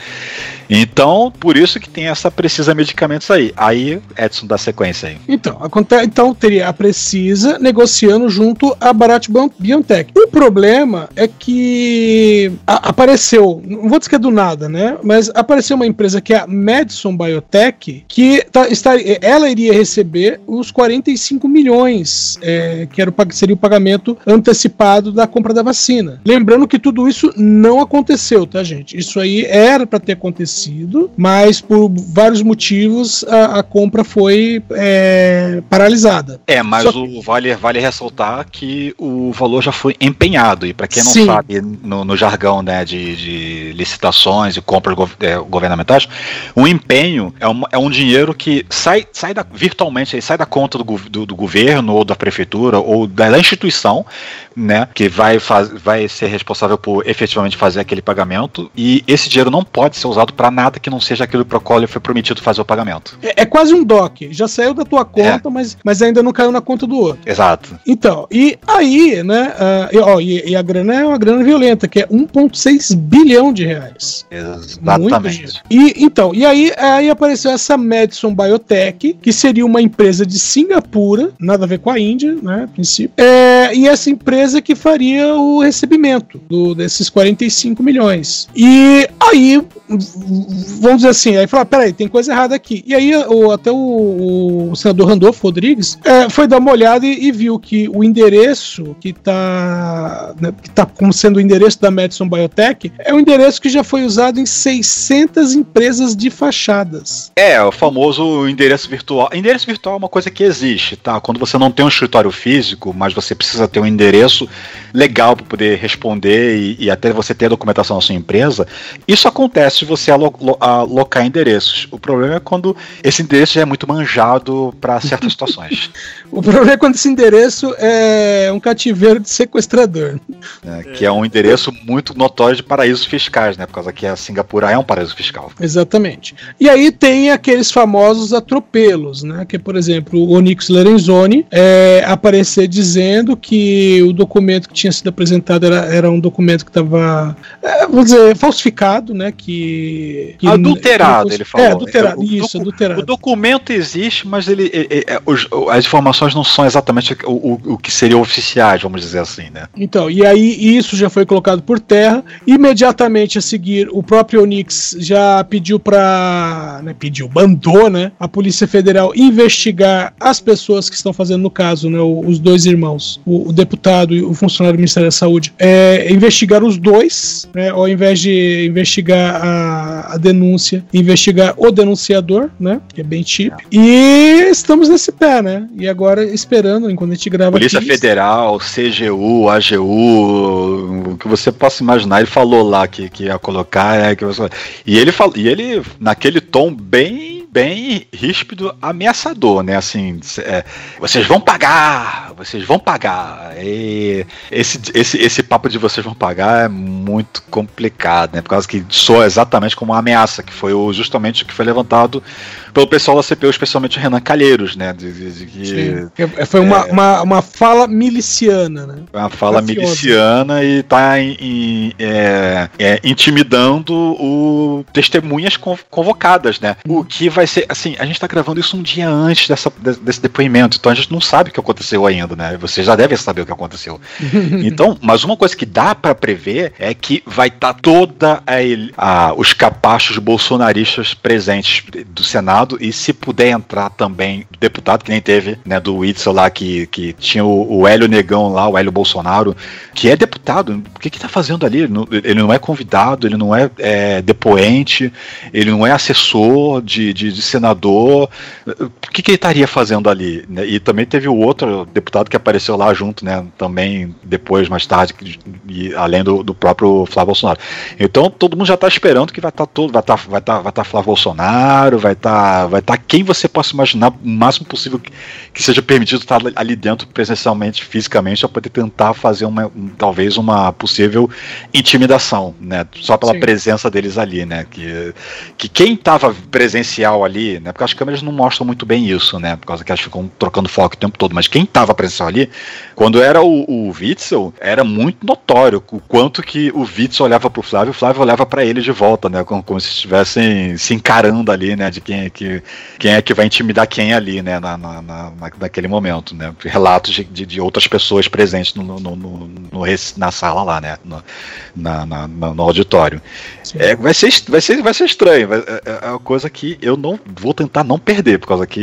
Então, por isso que tem essa Precisa Medicamentos aí. Aí, Edson, dá sequência aí. Então, aconte- então teria a Precisa negociando junto à Bharat Bio- Biotech. O problema é que a- apareceu, não vou dizer que é do nada, né? Mas apareceu uma empresa que é a Madison Biotech, que tá, está, ela iria receber os 45 milhões, é, que era o, seria o pagamento antecipado da compra da vacina. Lembrando que tudo isso não aconteceu, tá, gente? Isso aí era para ter acontecido, mas por vários motivos a, a compra foi é, paralisada. É, mas Só- o vale, vale ressaltar que o valor já foi empenhado. E para quem não Sim. sabe, no, no jargão né, de, de licitações e compras gov- é, governamentais, o empenho é, uma- é um dinheiro que sai, sai da, virtualmente, sai da conta do, do- do governo ou da prefeitura ou da, instituição, né, que vai, faz, vai ser responsável por efetivamente fazer aquele pagamento. E esse dinheiro não pode ser usado para nada que não seja aquilo para o qual ele foi prometido fazer o pagamento. É, é quase um DOC. Já saiu da tua conta, mas, mas ainda não caiu na conta do outro. Exato. Então, e aí, né? ah, e, ó, e, e a grana é uma grana violenta, que é 1,6 bilhão de reais. Exatamente. E então, e aí, aí apareceu essa Madison Biotech, que seria uma empresa de Singapura, nada a ver com a Índia, né, a princípio. É, e essa empresa que faria o recebimento do- desses 45 milhões. E aí, vamos dizer assim, aí falar, peraí, tem coisa errada aqui. E aí, o, até o, o senador Randolfo Rodrigues é, foi dar uma olhada e, e viu que o endereço que está né, que tá como sendo o endereço da Madison Biotech é um endereço que já foi usado em 600 empresas de fachadas. É, o famoso endereço virtual. Endereço virtual é uma coisa que existe, tá? Quando você não tem um escritório físico, mas você precisa ter um endereço legal para poder responder e, e até você ter a documentação da sua empresa, isso acontece se você alo- lo- alocar endereços. O problema é quando esse endereço já é muito manjado para certas situações. O problema é quando esse endereço é um cativeiro de sequestrador. né? Que é um endereço muito notório de paraísos fiscais, né? Por causa que a Singapura é um paraíso fiscal. Exatamente. E aí tem aqueles famosos atropelos, né? Que, por exemplo, o Onyx Lorenzoni é, aparecer dizendo que o documento que tinha sido apresentado era, era um documento que estava, é, vou dizer, falsificado, né? Que. Que adulterado, ele falou. É, adulterado, O isso, adulterado. O documento existe, mas ele, é- é- é- as informações não são exatamente o, o- o que seriam oficiais, vamos dizer assim, né? Então, e aí isso já foi colocado por terra. Imediatamente a seguir, o próprio Onix já pediu para, né, pediu, mandou, né, a Polícia Federal investigar as pessoas que estão fazendo no caso, né, os dois irmãos, o, o deputado e o funcionário do Ministério da Saúde, é, investigar os dois, né, ao invés de investigar a, a denúncia, investigar o denunciador, né, que é bem típico. E estamos nesse pé, né? E agora esperando, enquanto a gente grava Polícia aqui, Federal, CGU, AGU, o que você possa imaginar, ele falou lá que, que ia colocar, é, que você- e ele falou, e ele naquele tom bem bem ríspido, ameaçador, né? Assim, é, vocês vão pagar, vocês vão pagar. E esse, esse, esse papo de vocês vão pagar é muito complicado, né? Por causa que soa exatamente como uma ameaça, que foi justamente o que foi levantado pelo pessoal da CPU, especialmente o Renan Calheiros, né? De, de, de que. É, Foi uma, uma, uma fala miliciana, né? uma fala miliciana e tá em- em, é, é, intimidando o testemunhas con- convocadas, né? O que vai ser, assim, a gente tá gravando isso um dia antes dessa, de- desse depoimento, então a gente não sabe o que aconteceu ainda, né? Vocês já devem saber o que aconteceu. Então, mas uma coisa que dá pra prever é que vai estar toda a, a- os capachos bolsonaristas presentes do Senado e se puder entrar também deputado que nem teve, né, do Witzel lá que, que tinha o, o Hélio Negão lá, o Hélio Bolsonaro, que é deputado. O que que tá fazendo ali? Ele não- é convidado, ele não é, é, depoente, ele não é assessor de, de, de senador. O que, que ele estaria fazendo ali? né? E também teve o outro deputado que apareceu lá junto, né? Também depois, mais tarde, e além do, do próprio Flávio Bolsonaro. Então todo mundo já está esperando que vai estar todo, vai estar, vai estar, vai estar Flávio Bolsonaro, vai estar, vai estar quem você possa imaginar o máximo possível que, que seja permitido estar ali dentro presencialmente, fisicamente, para poder tentar fazer uma, um- talvez uma possível intimidação, né? Só pela Sim. presença deles ali, né? Que, que quem estava presencial ali, né? Porque as câmeras não mostram muito bem isso, né? Por causa que elas ficam trocando foco o tempo todo. Mas quem estava presencial ali, quando era o, o Witzel, era muito notório o quanto que o Witzel olhava pro Flávio e o Flávio olhava para ele de volta, né? Como, como se estivessem se encarando ali, né? De quem é que, quem é que vai intimidar quem ali, né? Na, na, na- na- naquele momento, né? Relatos de, de, de outras pessoas presentes no, no, no- no- na sala lá, né? No, na, na- no auditório. É, vai, ser, vai, ser, vai ser estranho. vai- é, é uma coisa que eu não vou tentar não perder, por causa que.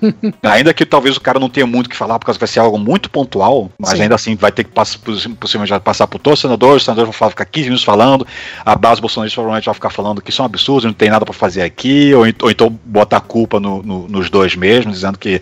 ainda que talvez o cara não tenha muito o que falar, por causa que vai ser algo muito pontual, mas Sim. ainda assim vai ter que passar, possivelmente passar por todos os senadores, os senadores vão falar, ficar 15 minutos falando, a base bolsonarista provavelmente vai ficar falando que isso é um absurdo, não tem nada pra fazer aqui, ou, ou então botar culpa no- no- nos dois mesmos, dizendo que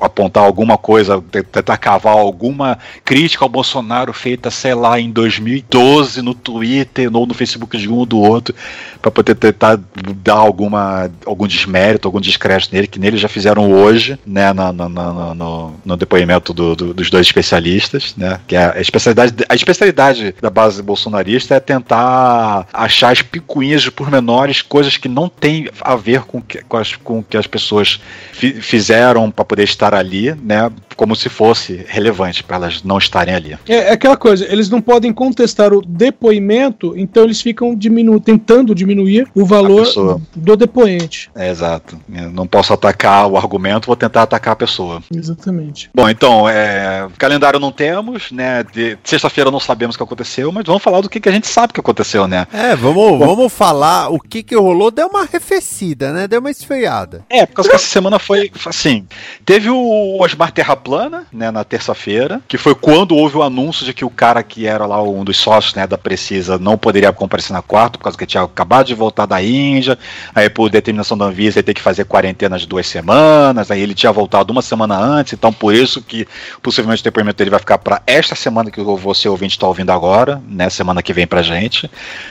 apontar alguma coisa, te- tentar cavar alguma crítica ao Bolsonaro feita, sei lá, em 2012 no Twitter ou no Facebook de um ou do outro, para poder tentar dar alguma, algum desmérito, algum descrédito nele, que nele já fizeram hoje, né, no, no depoimento do- do- dos dois especialistas, né, que é a especialidade, a especialidade da base bolsonarista é tentar achar as picuinhas de pormenores, coisas que não têm a ver com com, as, com que as pessoas fi- fizeram para poder estar ali, né, como se fosse relevante para elas não estarem ali. É, é aquela coisa, eles não podem contestar o depoimento, então eles ficam diminu tentando diminuir o valor do depoente. É, exato. Eu não posso atacar o argumento, vou tentar atacar a pessoa. Exatamente. Bom, então, é, calendário não temos, né? De sexta-feira não sabemos o que aconteceu, mas vamos falar do que, que a gente sabe que aconteceu, né? É, vamos, vamos falar o que que rolou. Deu uma arrefecida, né? Deu uma esfriada. É, por causa que essa semana foi assim. Teve o Osmar Terraplana, né, na terça-feira, que foi quando houve o anúncio de que o cara que era lá um dos sócios, né, da Precisa não poderia comparecer na quarta, por causa que tinha acabado de voltar da Índia, aí por determinação da Anvisa ele ter que fazer quarentena de duas semanas, aí ele tinha voltado uma semana antes, então por isso que possivelmente o depoimento dele vai ficar para esta semana que você ouvinte está ouvindo agora, né, semana que vem pra gente,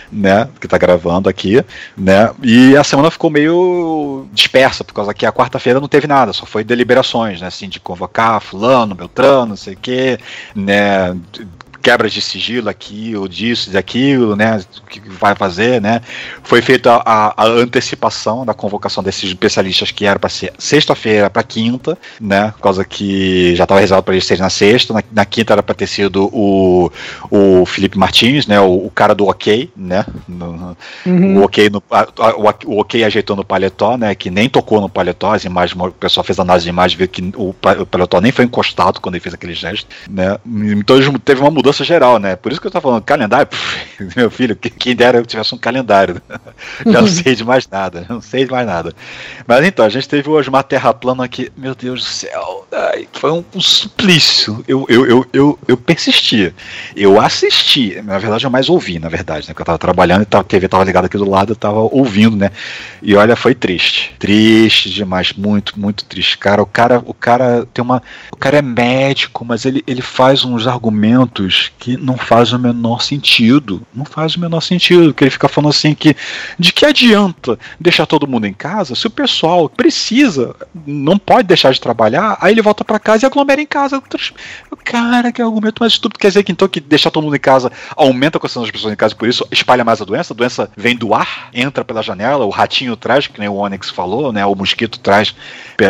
né, que tá gravando aqui, né, e a semana ficou meio dispersa, por causa que a quarta-feira não teve nada, só foi deliberações, né, assim, de convocar fulano, beltrano, não sei o quê, né, quebras de sigilo aqui, ou disso, daquilo, né? O que vai fazer, né? Foi feita a, a antecipação da convocação desses especialistas que era para ser sexta-feira para quinta, né? Por causa que já estava reservado para eles serem na sexta, na, na quinta era para ter sido o, o Felipe Martins, né? O, o cara do OK, né? No- Uhum. O OK no a- a- o, o OK ajeitou no paletó, né? Que nem tocou no paletó, as imagens, o pessoal fez análise de imagem, viu que o, o paletó nem foi encostado quando ele fez aquele gesto, né? Então teve uma mudança geral, né? Por isso que eu tava falando, calendário, meu filho, que- quem dera eu tivesse um calendário. Já não sei de mais nada, não sei de mais nada. Mas então, a gente teve o Osmar Terra Plana aqui, meu Deus do céu, ai, foi um, um suplício. Eu, eu, eu, eu, eu persisti. Eu assisti, na verdade eu mais ouvi, na verdade, né? Porque eu tava trabalhando e a TV tava ligada aqui do lado, eu tava ouvindo, né? E olha, foi triste. Triste demais, muito, muito triste. Cara, o cara, o cara tem uma. O cara é médico, mas ele, ele faz uns argumentos que não faz o menor sentido. Não faz o menor sentido. Que ele fica falando assim que de que adianta deixar todo mundo em casa se o pessoal precisa, não pode deixar de trabalhar, aí ele volta para casa e aglomera em casa. Cara, que argumento mais estúpido. Quer dizer que então que deixar todo mundo em casa aumenta a questão das pessoas em casa, por isso espalha mais a doença. A doença vem do ar, entra pela janela, o ratinho traz, que nem o Onyx falou, né? O mosquito traz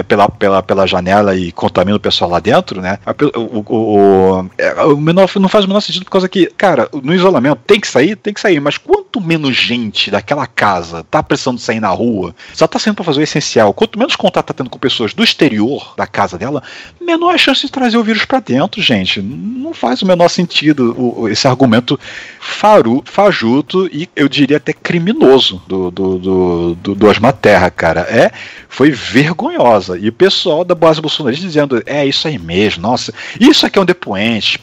pela, pela, pela janela e contamina o pessoal lá dentro, né? O, o, o, é, o menor, não faz o menor sentido por causa que, cara, no isolamento tem que sair, tem que sair, mas quanto menos gente daquela casa tá precisando sair na rua, só tá saindo para fazer o essencial, quanto menos contato tá tendo com pessoas do exterior da casa dela, menor a chance de trazer o vírus para dentro, gente. Não faz o menor sentido o, esse argumento faru, fajuto e eu diria até criminoso do, do, do, do, do Terra, cara. É, foi vergonhosa. E o pessoal da base bolsonarista dizendo: é isso aí mesmo, nossa, isso aqui é um depoente,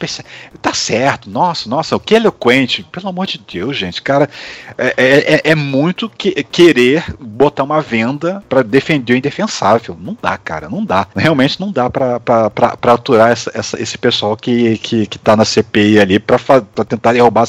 tá certo, nossa, nossa, o que eloquente. Pelo amor de Deus, gente, cara, é, é, é, é muito que, querer botar uma venda para defender o indefensável. Não dá, cara, não dá. Realmente não dá para aturar essa, essa, esse pessoal que, que, que tá na CPI ali para tentar derrubar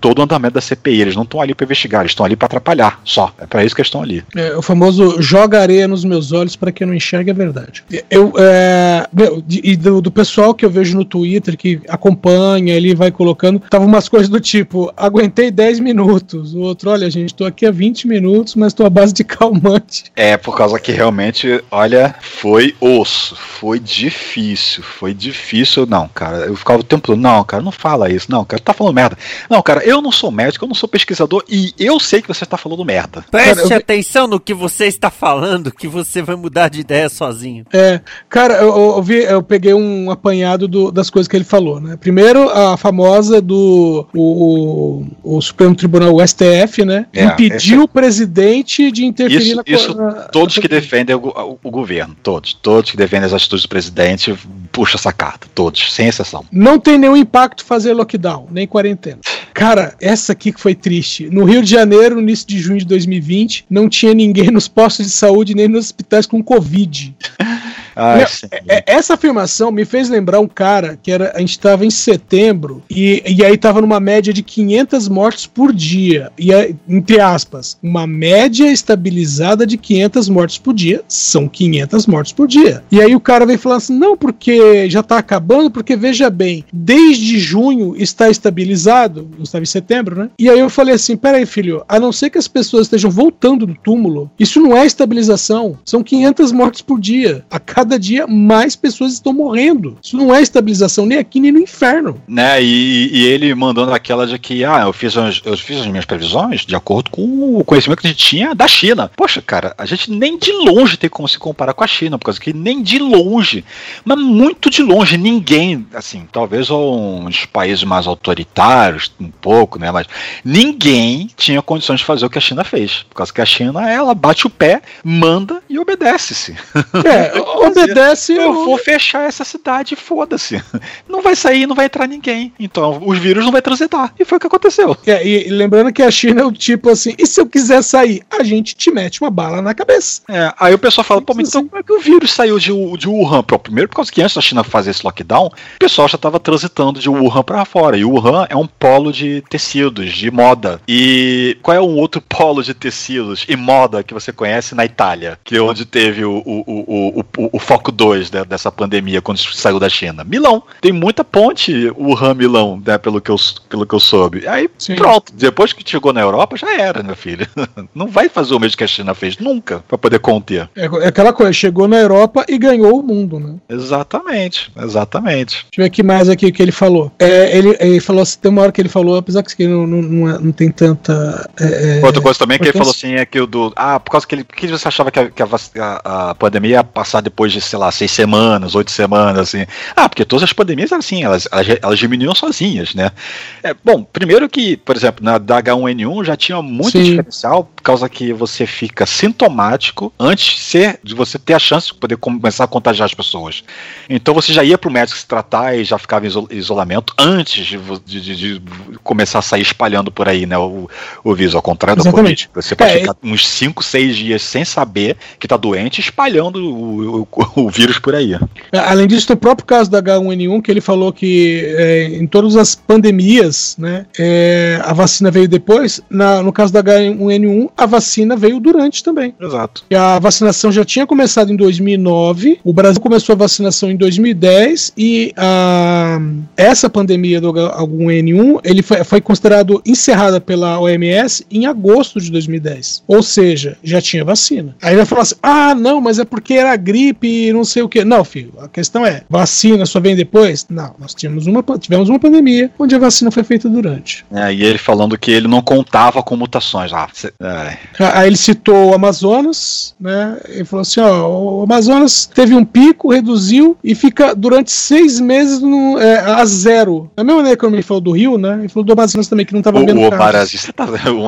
todo o andamento da CPI. Eles não estão ali para investigar, eles estão ali para atrapalhar só. É para isso que eles estão ali. É, o famoso joga areia nos meus olhos para que não enxergue a verdade. Eu, é, meu, e do, do, pessoal que eu vejo no Twitter que acompanha ali, vai colocando, tava umas coisas do tipo: aguentei 10 minutos. O outro, olha, gente, tô aqui há 20 minutos, mas tô à base de calmante. É, por causa que realmente, olha, foi osso, foi difícil, foi difícil. Não, cara, eu ficava o tempo todo, não, cara, não fala isso, não, cara, tá falando merda. Não, cara, eu não sou médico, eu não sou pesquisador e eu sei que você tá falando merda. Preste cara, eu... atenção no que você está falando, que você vai mudar de ideia sozinho. É, cara, eu, eu, vi, eu peguei um apanhado do, das coisas que ele falou, né? Primeiro, a famosa do o, o, o Supremo Tribunal, o STF, né? É, impediu o presidente de interferir isso, na Isso, na, todos na... que defendem o, o, o, governo, todos, todos que defendem as atitudes do presidente, puxa essa carta, todos, sem exceção. Não tem nenhum impacto fazer lockdown, nem quarentena. Cara, essa aqui que foi triste. No Rio de Janeiro, no início de junho de 2020, não tinha ninguém nos postos de saúde nem nos hospitais com Covid. Ah, Meu, é, essa afirmação me fez lembrar um cara que era, a gente estava em setembro e, e aí estava numa média de 500 mortes por dia. E entre aspas, uma média estabilizada de 500 mortes por dia são 500 mortes por dia. E aí o cara vem falando assim: não, porque já está acabando, porque veja bem, desde junho está estabilizado, estava em setembro, né? E aí eu falei assim: peraí, filho, a não ser que as pessoas estejam voltando do túmulo, isso não é estabilização, são 500 mortes por dia. A cada cada dia mais pessoas estão morrendo. Isso não é estabilização nem aqui nem no inferno. Né, e, e ele mandando aquela de que, ah, eu fiz, as, eu fiz as minhas previsões de acordo com o conhecimento que a gente tinha da China. Poxa, cara, a gente nem de longe tem como se comparar com a China, por causa que nem de longe, mas muito de longe, ninguém, assim, talvez uns países mais autoritários, um pouco, né, mas ninguém tinha condições de fazer o que a China fez, por causa que a China, ela bate o pé, manda e obedece-se. É, obedece. Eu vou fechar essa cidade, foda-se. Não vai sair, não vai entrar ninguém. Então os vírus não vai transitar. E foi o que aconteceu. É, e, lembrando que a China é o tipo assim, e se eu quiser sair, a gente te mete uma bala na cabeça. É, aí o pessoal fala, pô, mas então como é que o vírus saiu de, de Wuhan? Pô, primeiro, por causa que antes da China fazer esse lockdown, o pessoal já estava transitando de Wuhan para fora. E Wuhan é um polo de tecidos, de moda. E qual é um outro polo de tecidos e moda que você conhece na Itália? Que é onde teve o, o, o, o, o foco 2 né, dessa pandemia quando saiu da China? Milão. Tem muita ponte Wuhan-Milão, né, pelo, que eu, pelo que eu soube. Aí Sim. pronto, depois que chegou na Europa, já era, meu filho. Não vai fazer o mesmo que a China fez nunca para poder conter. É, é, aquela coisa, chegou na Europa e ganhou o mundo, né? Exatamente, exatamente. Deixa eu ver aqui mais aqui o que ele falou. É, ele, ele falou assim, tem uma hora que ele falou, apesar que não, não, não, é, não tem tanta. É, é, Outra coisa também que ele falou assim é que o do. Ah, por causa que ele. que você achava que a, que a, a, a pandemia ia passar depois de, sei lá, seis semanas, oito semanas, assim. Ah, porque todas as pandemias, assim, elas, elas, elas diminuíam sozinhas, né? É, bom, primeiro que, por exemplo, na da H1N1 já tinha muito Sim. diferencial, por causa que você fica sintomático antes de, ser, de você ter a chance de poder começar a contagiar as pessoas. Então você já ia para o médico se tratar e já ficava em isolamento antes de, de, de, começar a sair espalhando por aí, né? O, o vírus, ao contrário Exatamente. da Covid. Você pode é, ficar uns 5, 6 dias sem saber que está doente, espalhando o, o, o vírus por aí. Além disso, tem o próprio caso da H1N1, que ele falou que é, em todas as pandemias, né, é, a vacina veio depois. Na, no caso da H1N1, a vacina veio durante também. Exato. E a vacinação já tinha começado em 2009, o Brasil começou a vacinação em 2010 e a, essa pandemia do H1N1 ele foi, foi considerado encerrada pela OMS em agosto de 2010. Ou seja, já tinha vacina. Aí vai falar assim: ah, não, mas é porque era gripe e não sei o que. Não, filho, a questão é: vacina só vem depois? Não, nós tínhamos uma, tivemos uma pandemia onde a vacina foi feita durante. É, e ele falando que ele não contava com mutações. Ah, cê, é. Aí ele citou o Amazonas, né? Ele falou assim: ó, o Amazonas teve um pico, reduziu e fica durante seis meses no, é, a zero. Da mesma maneira que ele falou do Rio, né? Ele falou do Amazonas também, que não estava vendo. O Amazonas, você tá vendo?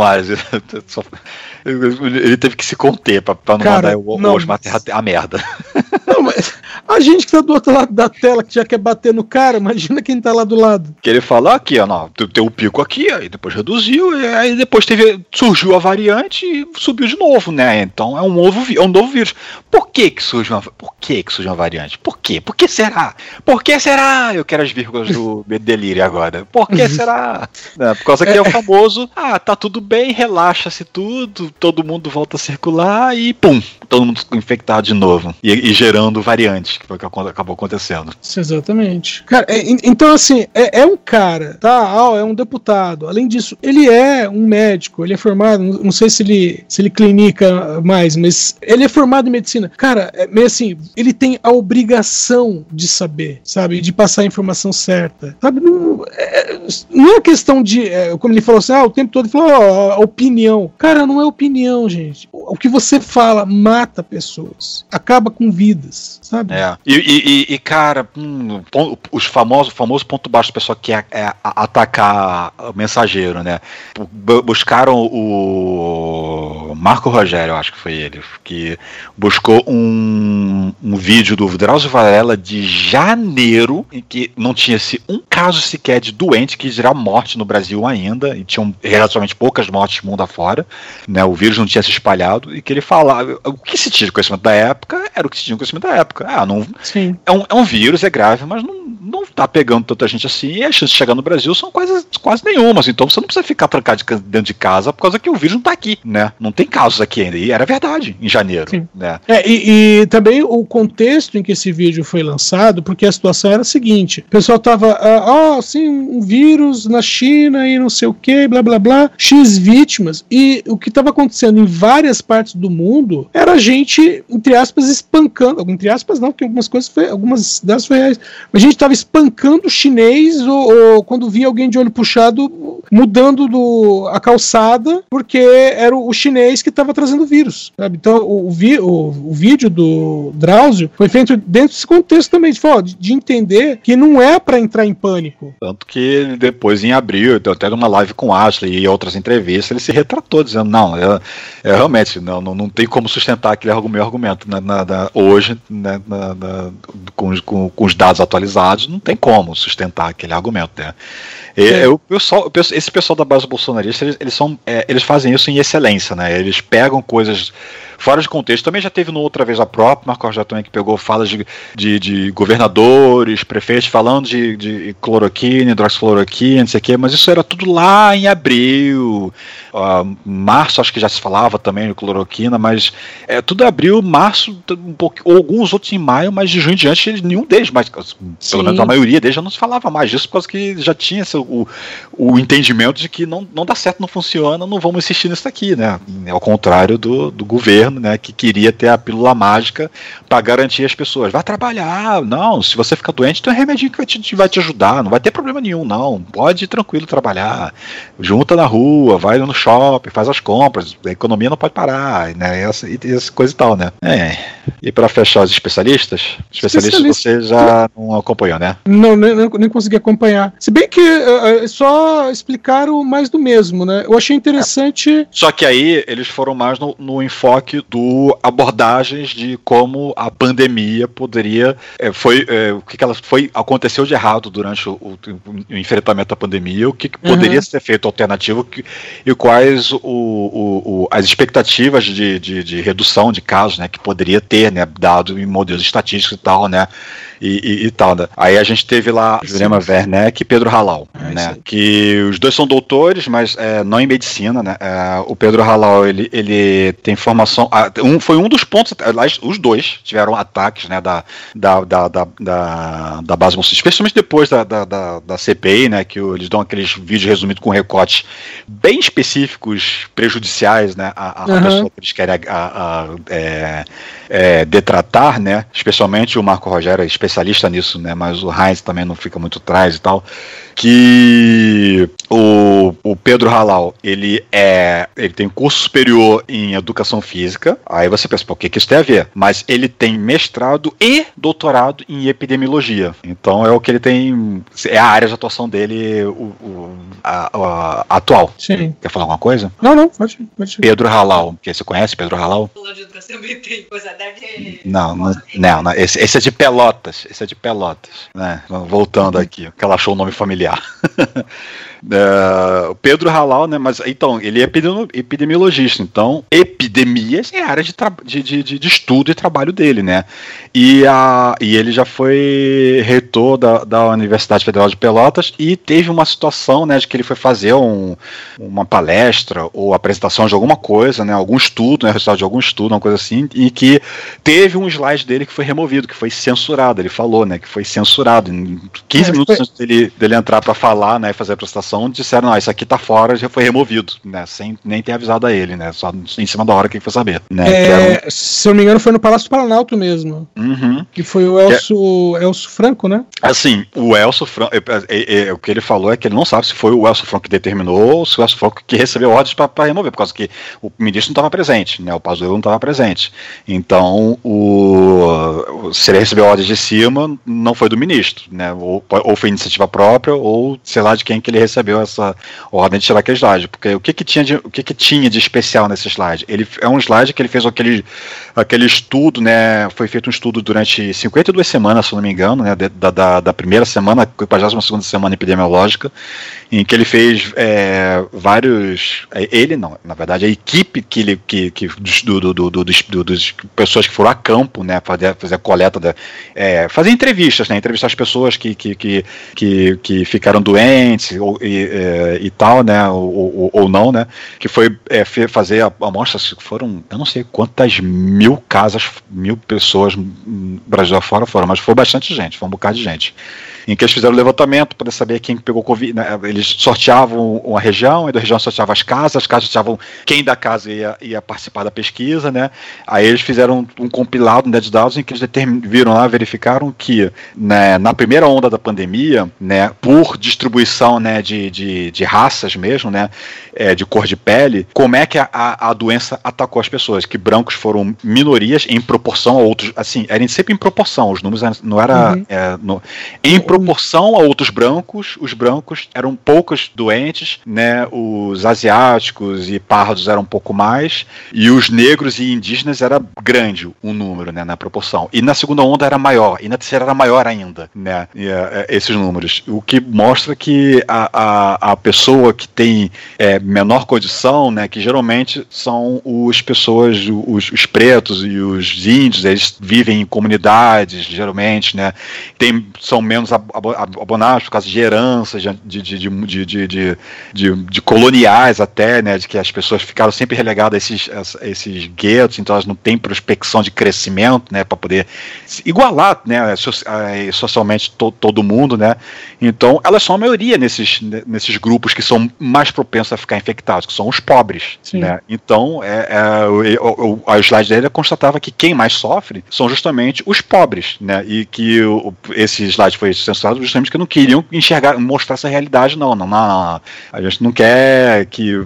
Ele teve que se conter pra, pra não Cara, mandar o, não, Osmar a merda. Não, mas a gente que tá do outro lado da tela, que já quer bater no cara, imagina quem tá lá do lado. Que ele falou aqui, ó, não, tem o um pico aqui, aí depois reduziu, e aí depois teve, surgiu a variante e subiu de novo, né? Então é um novo, é um novo vírus. Por que que surge uma, por que que surge uma variante? Por quê? Por que será? Por que será? Eu quero as vírgulas do delírio agora. Por que será? É, por causa que é o famoso, ah, tá tudo bem, relaxa-se tudo, todo mundo volta a circular e pum, todo mundo infectado de novo. E, e gerando variantes, que foi o que acabou acontecendo. Exatamente. Cara, é, então assim, é, é, um cara, tá? Ah, é um deputado. Além disso, ele é um médico, ele é formado, não sei se ele, se ele clinica mais, mas ele é formado em medicina. Cara, é meio assim, ele tem a obrigação de saber, sabe? De passar a informação certa. Sabe? Não é, não é questão de, é, como ele falou assim, ah, o tempo todo ele falou, oh, a opinião. Cara, não é opinião, gente. O que você fala mata pessoas, acaba com vidas, sabe? É. E, e, e cara, hum, os famosos, famoso ponto baixo do pessoal que é, é atacar o mensageiro, né? Buscaram o Marco Rogério, acho que foi ele, que buscou um, um vídeo do Drauzio Varela de janeiro, em que não tinha-se um caso sequer de doente que dirá morte no Brasil ainda, e tinham relativamente poucas mortes mundo afora, né? O vírus não tinha se espalhado, e que ele falava. O que se tinha de conhecimento da época era o que se tinha de conhecimento da época. Ah, não. Sim. É um, é um vírus, é grave, mas não, não tá pegando tanta gente assim, e as chances de chegar no Brasil são quase, quase nenhumas. Então você não precisa ficar trancado de, dentro de casa por causa que o vírus não tá aqui, né? Não tem casos aqui ainda. E era verdade, em janeiro. Sim. Né? É, e, e, também o contexto em que esse vídeo foi lançado, porque a situação era a seguinte: o pessoal tava, ah, oh, sim, um vírus na China e não sei o que, blá blá blá, X vítimas. E o que estava acontecendo em várias partes do mundo era gente, entre aspas, espancando. Entre aspas, não, porque algumas coisas foi, algumas das foi reais. Mas a gente estava espancando o chinês ou, ou, quando via alguém de olho puxado mudando do, a calçada porque era o, o chinês que estava trazendo o vírus. Sabe? Então o, vi, o, o, vídeo do Drauzio foi feito dentro desse contexto também, de, de, de entender que não é para entrar em pânico. Tanto que depois em abril, até numa live com Ashley e outras entrevistas, ele se retratou dizendo, não, é, é realmente, não, não, não tem como sustentar aquele meu argumento na, na, na, hoje, né, com, com, com, os dados atualizados, não tem como sustentar aquele argumento. Né? É. É, o pessoal, esse pessoal da base bolsonarista, eles, eles são, é, eles fazem isso em excelência, né? Eles pegam coisas fora de contexto. Também já teve no outra vez a própria Marco Rogério também que pegou falas de, de, de governadores, prefeitos falando de, de cloroquina, hidroxicloroquina, não sei o quê, mas isso era tudo lá em abril. Uh, março acho que já se falava também de cloroquina, mas é, tudo abril, março, um pouco, ou alguns outros em maio, mas de junho em diante nenhum deles, mas Sim. pelo menos a maioria deles já não se falava mais disso, por causa que já tinha esse, o, o entendimento de que não, não dá certo, não funciona, não vamos insistir nisso aqui, né? Ao contrário do, do governo governo, né, que queria ter a pílula mágica para garantir as pessoas. Vai trabalhar, não, se você ficar doente, tem um remedinho que vai te, vai te ajudar, não vai ter problema nenhum, não. Pode ir tranquilo trabalhar. Junta na rua, vai no shopping, faz as compras, a economia não pode parar, né? Essa, e essa coisa e tal, né? É. E para fechar os especialistas, especialistas você já não acompanhou, né? Não, nem, nem consegui acompanhar. Se bem que uh, só explicaram mais do mesmo, né? Eu achei interessante. É. Só que aí eles foram mais no, no enfoque do abordagens de como a pandemia poderia é, foi é, o que, que, ela foi aconteceu de errado durante o, o, o enfrentamento da pandemia, o que, que poderia uhum. ser feito alternativo que, e quais o, as expectativas de, de, de, redução de casos, né, que poderia ter, né, dado em modelos estatísticos e tal, né, e, e, e tal. Né? Aí a gente teve lá Jurema Werneck e Pedro Halal, é né? Que os dois são doutores, mas é, não em medicina, né? É, o Pedro Halal, ele, ele tem formação. Um, foi um dos pontos, aliás, os dois tiveram ataques, né? Da, da, da, da, da, da base bolsista, especialmente depois da, da, da, da CPI, né? Que eles dão aqueles vídeos resumidos com recortes bem específicos, prejudiciais, né? A, a uhum. pessoa que eles querem a, a, é, é, detratar, né? Especialmente o Marco Rogério é especialista nisso, né? Mas o Heinz também não fica muito atrás e tal. Que o, o Pedro Halal, ele é. Ele tem curso superior em educação física. Aí você pensa, por que, que isso tem a ver? Mas ele tem mestrado e doutorado em epidemiologia. Então é o que ele tem. É a área de atuação dele o, o a, a, atual. Sim. Quer falar alguma coisa? Não, não, pode, pode. Pedro Halal, que você conhece Pedro Halal? Não, não, não, não esse, esse, é de Pelotas. Esse é de Pelotas, né? Voltando aqui, que ela achou o nome familiar. Uh, Pedro Halal, né? Mas então, ele é epidemiologista, então epidemias é a área de, de, de, de, estudo e trabalho dele, né? E, a, e ele já foi reitor da, da Universidade Federal de Pelotas e teve uma situação, né, de que ele foi fazer um, uma palestra ou apresentação de alguma coisa, né? Algum estudo, né? Resultado de algum estudo, uma coisa assim, e que teve um slide dele que foi removido, que foi censurado. Ele falou, né? Que foi censurado. Em 15 é, minutos antes dele, dele entrar para falar, né? E fazer a apresentação disseram, não, isso aqui tá fora, já foi removido, né? Sem nem ter avisado a ele, né? Só em cima da hora que ele foi saber. Né? É, um... Se eu não me engano, foi no Palácio do Planalto mesmo. Uhum. Que foi o Elso, é... Elso Franco, né? Assim, o Elso Franco, é, é, é, o que ele falou é que ele não sabe se foi o Elso Franco que determinou ou se o Elso Franco que recebeu ordens para remover, por causa que o ministro não estava presente, né? O Pazuello não estava presente. Então, o, se ele recebeu ordens de cima, não foi do ministro, né? Ou, ou foi iniciativa própria, ou sei lá de quem que ele recebeu essa ordem de tirar aquele slide. Porque o que, que, tinha, de, o que, que tinha de especial nesse slide? Ele é um slide que ele fez aquele, aquele estudo, né? Foi feito um estudo durante 52 semanas, se não me engano, né? Da, da, da primeira semana, para já uma segunda semana epidemiológica, em que ele fez é, vários. É, ele não, na verdade, a equipe que ele que, que do, do, do, do dos, dos pessoas que foram a campo, né? Fazer, fazer a coleta, da, é, fazer entrevistas, né? Entrevistar as pessoas que, que, que, que, que ficaram doentes ou, e, é, e tal, né? Ou, ou, ou, não, né? Que foi é, fazer amostras, foram, eu não sei quantas mil casas, mil pessoas Brasil afora foram, mas foi bastante gente, foi um bocado de gente em que eles fizeram o levantamento para saber quem pegou Covid. Né? Eles sorteavam uma região, e da região sorteava as casas, as casas sorteavam quem da casa ia, ia participar da pesquisa, né? Aí eles fizeram um compilado né, de dados em que eles viram lá, verificaram que né, na primeira onda da pandemia, né, por distribuição né, de, de, de raças mesmo, né, é, de cor de pele, como é que a, a, doença atacou as pessoas? Que brancos foram minorias em proporção a outros, assim, eram sempre em proporção, os números não era uhum. é, no, em proporção proporção a outros brancos, os brancos eram poucos doentes, né? Os asiáticos e pardos eram um pouco mais, e os negros e indígenas era grande o número, né? Na proporção. E na segunda onda era maior, e na terceira era maior ainda, né? E, é, esses números. O que mostra que a, a, a pessoa que tem é, menor condição, né? Que geralmente são os pessoas, os, os pretos e os índios, eles vivem em comunidades, geralmente, né? Tem, são menos abonados por causa de heranças, de, de, de, de, de, de, coloniais até, né, de que as pessoas ficaram sempre relegadas a esses, a esses guetos, então elas não têm prospecção de crescimento, né, para poder igualar, né, socialmente to, todo mundo, né, então elas são a maioria nesses, nesses grupos que são mais propensos a ficar infectados, que são os pobres, Sim. né, então é, é, o, o, a slide dele constatava que quem mais sofre são justamente os pobres, né, e que o, esse slide foi censurados justamente porque não queriam enxergar, mostrar essa realidade, não. Não, não. A gente não quer que.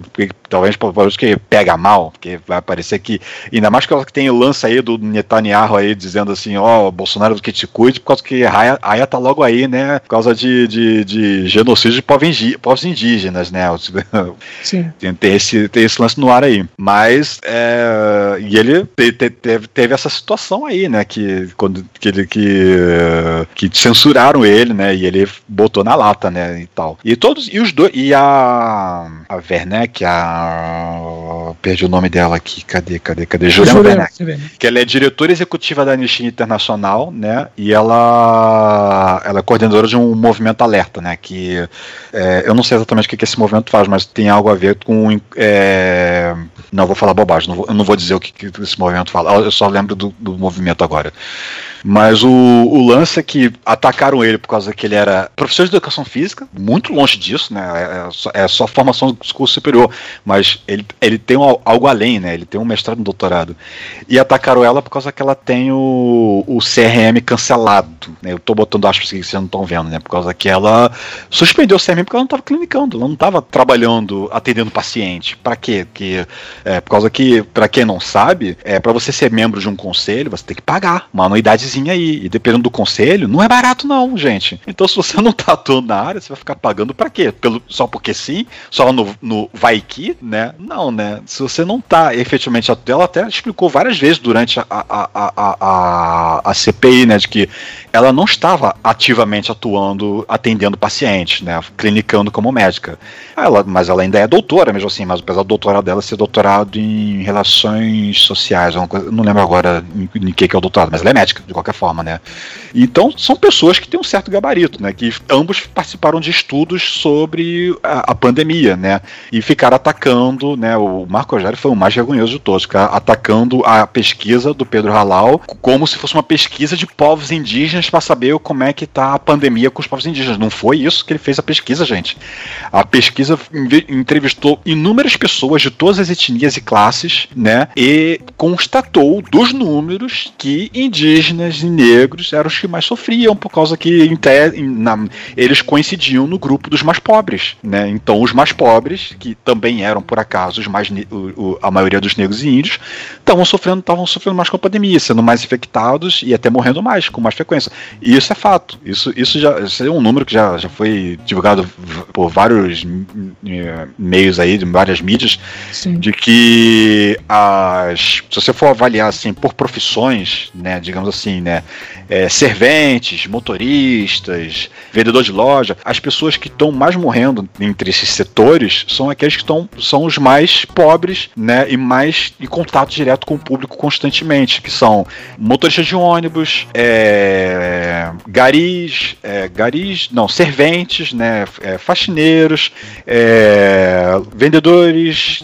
talvez por que pega mal, porque vai parecer que. Ainda mais que tem o lance aí do Netanyahu aí dizendo assim, ó, oh, Bolsonaro do que te cuide, por causa que a Aya tá logo aí, né? Por causa de, de, de genocídio de povos indígenas, né? Sim. Tem, esse, tem esse lance no ar aí. Mas é, e ele te, te, teve, teve essa situação aí, né? Que, quando, que ele que, que censuraram ele, né? E ele botou na lata, né? E tal. E todos. E os dois. E a. A Werneck, a. Perdi o nome dela aqui. Cadê? Cadê? Cadê? Juliana Werneck. Que ela é diretora executiva da Anistia Internacional, né? E ela. Ela é coordenadora de um movimento alerta, né? Que. É, eu não sei exatamente o que, que esse movimento faz, mas tem algo a ver com. É, não vou falar bobagem, não vou, eu não vou dizer o que, que esse movimento fala. Eu só lembro do, do movimento agora. Mas o, o, lance é que atacaram ele por causa que ele era professor de educação física, muito longe disso, né? É, é, só, é só, formação do curso superior, mas ele, ele tem um, algo além, né? Ele tem um mestrado e um doutorado. E atacaram ela por causa que ela tem o, o CRM cancelado. Né? Eu tô botando aspas que vocês não estão vendo, né? Por causa que ela suspendeu o CRM porque ela não estava clinicando, ela não estava trabalhando, atendendo paciente. Para quê? Que, é, por causa que, para quem não sabe, é para você ser membro de um conselho, você tem que pagar uma anuidade aí. E dependendo do conselho, não é barato, não, gente. Então, se você não tá atuando na área, você vai ficar pagando para quê? Pelo, só porque sim? Só no, no vai que, né? Não, né? Se você não tá efetivamente atuando, ela até explicou várias vezes durante a, a, a, a, a CPI, né? De que ela não estava ativamente atuando, atendendo pacientes, né? Clinicando como médica. Ela, mas ela ainda é doutora, mesmo assim, mas apesar do doutorado dela ser doutorado em relações sociais, coisa, não lembro agora em, em que, que é o doutorado, mas ela é médica, de qualquer forma, né? Então são pessoas que têm um certo gabarito, né? Que ambos participaram de estudos sobre a, a pandemia, né? E ficaram atacando, né? O Marco Rogério foi o mais vergonhoso de todos, atacando a pesquisa do Pedro Halal como se fosse uma pesquisa de povos indígenas para saber como é que tá a pandemia com os povos indígenas. Não foi isso que ele fez a pesquisa, gente. A pesquisa entrevistou inúmeras pessoas de todas as etnias e classes, né? E constatou dos números que indígenas e negros eram os que mais sofriam, por causa que em na, eles coincidiam no grupo dos mais pobres, né? Então os mais pobres, que também eram por acaso os mais o, o, a maioria dos negros e índios, estavam sofrendo, estavam sofrendo mais com a pandemia, sendo mais infectados e até morrendo mais, com mais frequência. E isso é fato. Isso, isso já isso é um número que já, já foi divulgado por vários meios aí, de várias mídias, Sim. de que as, se você for avaliar assim por profissões, né, digamos assim, né, é, serventes, motoristas, vendedor de loja, as pessoas que estão mais morrendo entre esses setores são aqueles que estão são os mais pobres, né, e mais em contato direto com o público constantemente, que são motoristas de ônibus, é, garis, é, garis, não, serventes, né, é, faxineiros, é, vendedores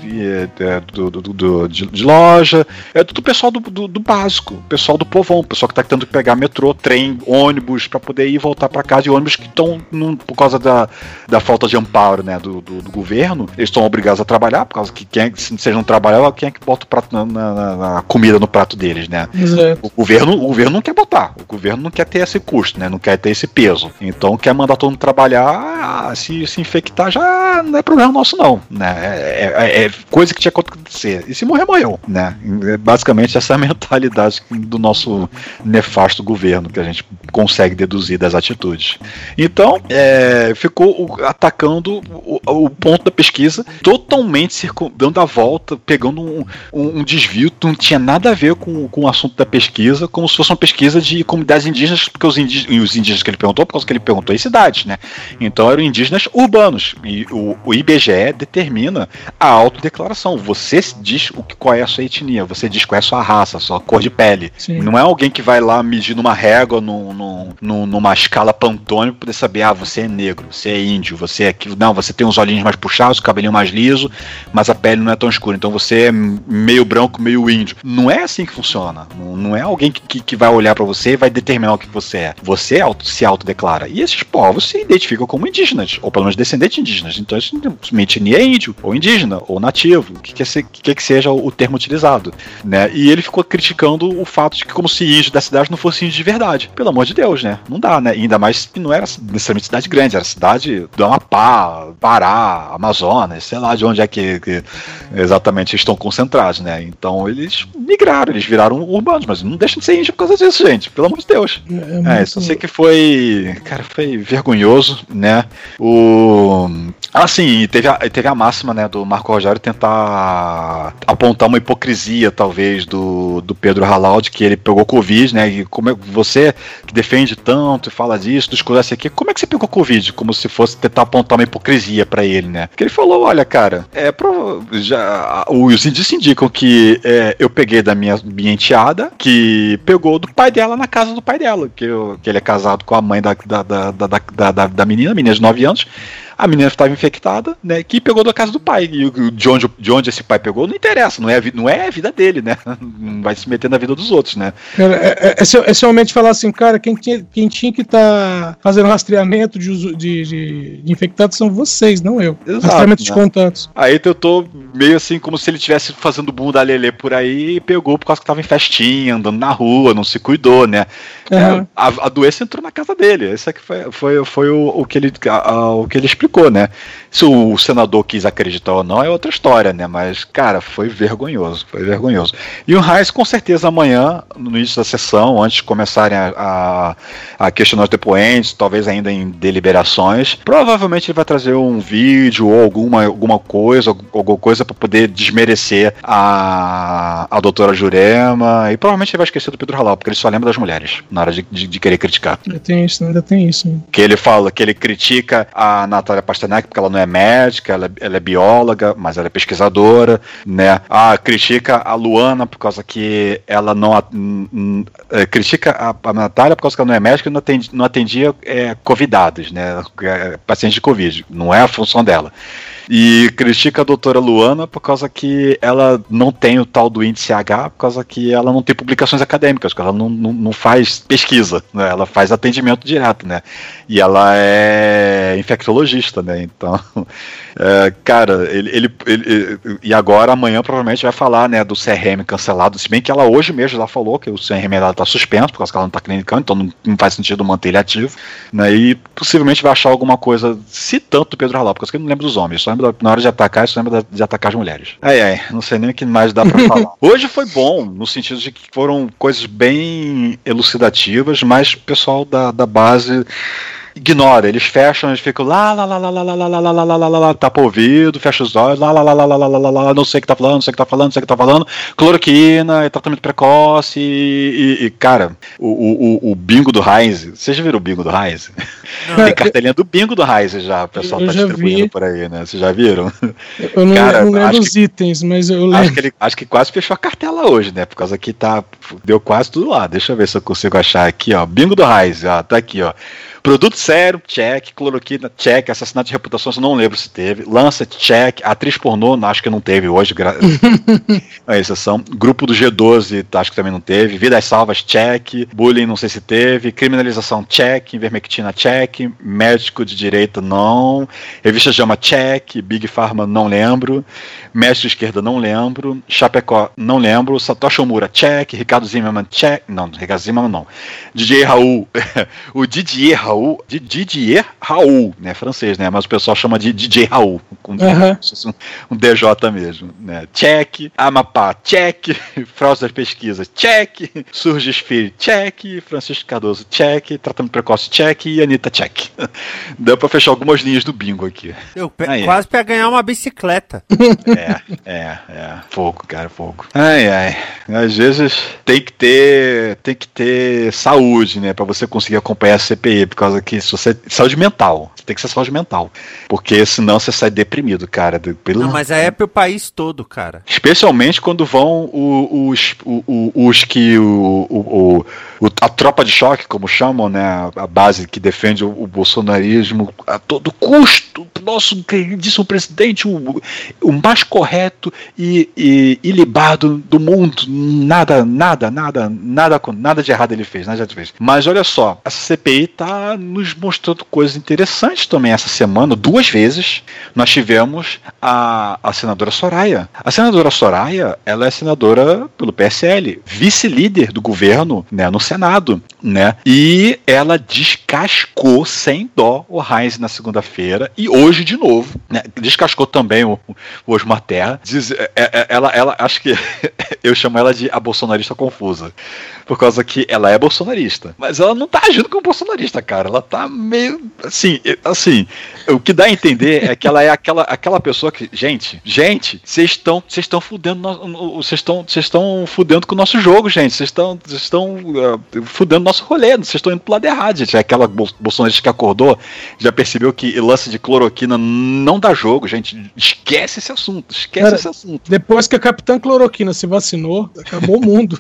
é, do, do, do, de, de, loja, é tudo pessoal do, do, básico, pessoal do povão, pessoal que está tentando pegar metrô, trem, ônibus para poder ir e voltar para casa e ônibus que estão por causa da, da falta de amparo, né, do, governo, eles estão obrigados a trabalhar por causa que quem é, se não trabalham, quem é que bota o prato na, na, na comida no prato deles, né? Exato. O governo, o governo não quer botar, o governo não quer ter esse custo, né? Não quer ter esse peso. Então quer mandar todo mundo trabalhar, se se infectar já não é problema nosso não, né? É, é, é coisa que tinha que acontecer. E se morrer morreu, né? É basicamente essa é a mentalidade do nosso nefasto governo que a gente consegue deduzir das atitudes. Então, é, ficou atacando o, o, ponto da pesquisa, totalmente dando a volta, pegando um, um, um, desvio, não tinha nada a ver com, com o assunto da pesquisa, como se fosse uma pesquisa de comunidades indígenas, porque os indígenas, os indígenas que ele perguntou, por causa que ele perguntou em cidades, né? Então eram indígenas urbanos. E o, o IBGE determina a autodeclaração. Você diz o que, qual é a sua etnia, você diz qual é a sua raça, a sua cor de pele. Sim. Não é alguém que vai lá medir numa régua, num, num, numa escala pantone para poder saber, ah, você é negro, você é índio, você é aquilo. Não, você tem os olhinhos mais puxados, o cabelinho mais liso, mas a pele não é tão escura. Então você é meio branco, meio índio. Não é assim que funciona. Não, não é alguém que, que, que vai olhar para você e vai determinar o que você é. Você auto, se autodeclara. E esses povos se identificam como indígenas, ou pelo menos descendentes indígenas. Então, simplesmente é índio, ou indígena, ou nativo, o que quer que, que, que seja o termo utilizado. Né? E ele ficou criticando o fato de que, como se índio da cidade não fosse índio de verdade. Pelo amor de Deus, né? Não dá, né? E ainda mais que não era necessariamente cidade grande, era cidade do Amapá, Pará, Amazonas, sei lá de onde é que, que exatamente estão concentrados, né? Então eles migraram, eles viraram urbanos, mas não deixam de ser índio por causa disso, gente. Pelo amor de Deus. É, é, é só sei que foi. Cara, foi vergonhoso, né? O. Assim, teve a, teve a máxima, né, do Marco Rogério tentar apontar uma hipocrisia, talvez, do, do Pedro Halal, de que ele pegou Covid, né? E como é, você que defende tanto e fala disso, escurece aqui, como é que você pegou Covid? Como se fosse tentar apontar uma hipocrisia para ele, né? Porque ele falou: olha, cara, é pro, já, os indícios indicam que é, eu peguei da minha, minha enteada, que pegou do pai dela na casa do pai dela, que, eu, que ele é casado com a mãe da, da, da, da, da, da menina, menina de 9 anos a menina estava infectada, né? Que pegou da casa do pai. E de onde, de onde esse pai pegou não interessa, não é, não é a vida dele, né? Não vai se meter na vida dos outros, né? É, é, é, é de falar assim, cara, quem tinha, quem tinha que estar tá fazendo rastreamento de, uso, de, de, de, infectados são vocês, não eu. Exato, rastreamento né? de contatos. Aí eu tô meio assim, como se ele estivesse fazendo bunda lelê por aí e pegou por causa que tava em festinha, andando na rua, não se cuidou, né? Uhum. a, a, doença entrou na casa dele. Esse aqui foi, foi, foi o, o, que ele, a, o que ele explicou explicou, né? Se o senador quis acreditar ou não é outra história, né? Mas, cara, foi vergonhoso, foi vergonhoso. E o Reis, com certeza, amanhã, no início da sessão, antes de começarem a, a, a questionar os depoentes, talvez ainda em deliberações, provavelmente ele vai trazer um vídeo ou alguma, alguma coisa, alguma coisa para poder desmerecer a, a doutora Jurema, e provavelmente ele vai esquecer do Pedro Halal, porque ele só lembra das mulheres, na hora de, de, de querer criticar. Ainda tem isso, ainda tem isso. Né? Que ele fala que ele critica a Natália Pasternak porque ela não é médica, ela, ela, é bióloga, mas ela é pesquisadora, né? Ah, critica a Luana por causa que ela não é, critica a, a Natália por causa que ela não é médica e não atendia, não atendia é, convidados, né? É, pacientes de Covid. Não é a função dela. E critica a doutora Luana por causa que ela não tem o tal do índice H, por causa que ela não tem publicações acadêmicas, porque ela não, não, não faz pesquisa, né? ela faz atendimento direto, né? E ela é infectologista, né? Então, é, cara, ele, ele, ele, E agora, amanhã, provavelmente vai falar, né, do CRM cancelado, se bem que ela hoje mesmo já falou que o CRM dela tá suspenso, por causa que ela não tá clinicando, então não, não faz sentido manter ele ativo, né? E possivelmente vai achar alguma coisa, se tanto Pedro Halal, porque eu não lembro dos homens, só lembra na hora de atacar, isso lembra de atacar as mulheres. Ai, ai, não sei nem o que mais dá pra falar. Hoje foi bom, no sentido de que foram coisas bem elucidativas, mas o pessoal da, da base ignora, eles fecham, eles ficam lá, lá, lá, lá, lá, lá, lá, lá, lá, lá, lá, lá, lá, tapa o ouvido, fecha os olhos, lá, lá, lá, lá, lá, lá, lá, lá, não sei o que tá falando, não sei o que tá falando, não sei o que tá falando, cloroquina, tratamento precoce e, e cara, o, o, o bingo do Heinz, vocês já viram o bingo do Heinz? Tem cartelinha do bingo do Heinz já, o pessoal tá distribuindo por aí, né? Vocês já viram? Eu não, cara, não lembro os itens, mas eu lembro. Acho que, ele, acho que quase fechou a cartela hoje, né? Por causa que tá, deu quase tudo lá. Deixa eu ver se eu consigo achar aqui, ó, bingo do Heinz, ó, tá aqui, ó. Produto sério, check. Cloroquina, check. Assassinato de reputação, eu não lembro se teve. Lança, check. Atriz pornô, acho que não teve hoje. Gra... é exceção. Grupo do G12, acho que também não teve. Vidas salvas, check. Bullying, não sei se teve. Criminalização, check. Invermectina, check. Médico de direito, não. Revista Jama, check. Big Pharma, não lembro. Mestre esquerda, não lembro. Chapecó, não lembro. Satoshi Omura, check. Ricardo Zimmerman, check. Não, Ricardo Zimmerman, não. DJ Raul. o Didier Raul Raul, de Didier Raul, né? Francês, né? Mas o pessoal chama de DJ Raul, com uhum. um, um, DJ mesmo, né? Check, Amapá, check, Fraude das Pesquisas, check, Surges Filho, check, Francisco Cardoso, check, Tratamento Precoce, check e Anitta, check. Deu pra fechar algumas linhas do bingo aqui. Eu Aí, quase pra ganhar uma bicicleta. É, é, é. Fogo, cara, fogo. Ai, ai. Às vezes tem que ter, tem que ter saúde, né? Pra você conseguir acompanhar a CPI, porque causa que se você. Saúde mental. Tem que ser saúde mental. Porque senão você sai deprimido, cara. Pelo... Não, mas é pro país todo, cara. Especialmente quando vão os, os, os que. O, o, o, a tropa de choque, como chamam, né? A base que defende o, o bolsonarismo a todo custo. Nosso queridíssimo presidente, o, o mais correto e, e ilibado do mundo. Nada, nada, nada, nada, nada de errado ele fez, nada de fez. Mas olha só, essa CPI tá nos mostrando coisas interessantes também essa semana. Duas vezes nós tivemos a, a senadora Soraya. A senadora Soraya, ela é senadora pelo PSL, vice-líder do governo né, no Senado, né? E ela descascou sem dó o Heinz na segunda-feira e hoje de novo, né? Descascou também o, o Osmar Terra. Diz, é, é, ela, ela, acho que eu chamo ela de a bolsonarista confusa por causa que ela é bolsonarista. Mas ela não tá agindo como bolsonarista, cara. Ela tá meio. Assim, assim. O que dá a entender é que ela é aquela, aquela pessoa que. Gente, gente, vocês estão vocês estão fudendo. Vocês estão vocês estão fudendo com o nosso jogo, gente. Vocês estão vocês estão uh, fudendo nosso rolê. Vocês estão indo pro lado errado, gente. É aquela bolsonarista que acordou, já percebeu que lance de cloroquina não dá jogo, gente. Esquece esse assunto. Esquece cara, esse assunto. Depois que a Capitã Cloroquina se vacinou, acabou o mundo.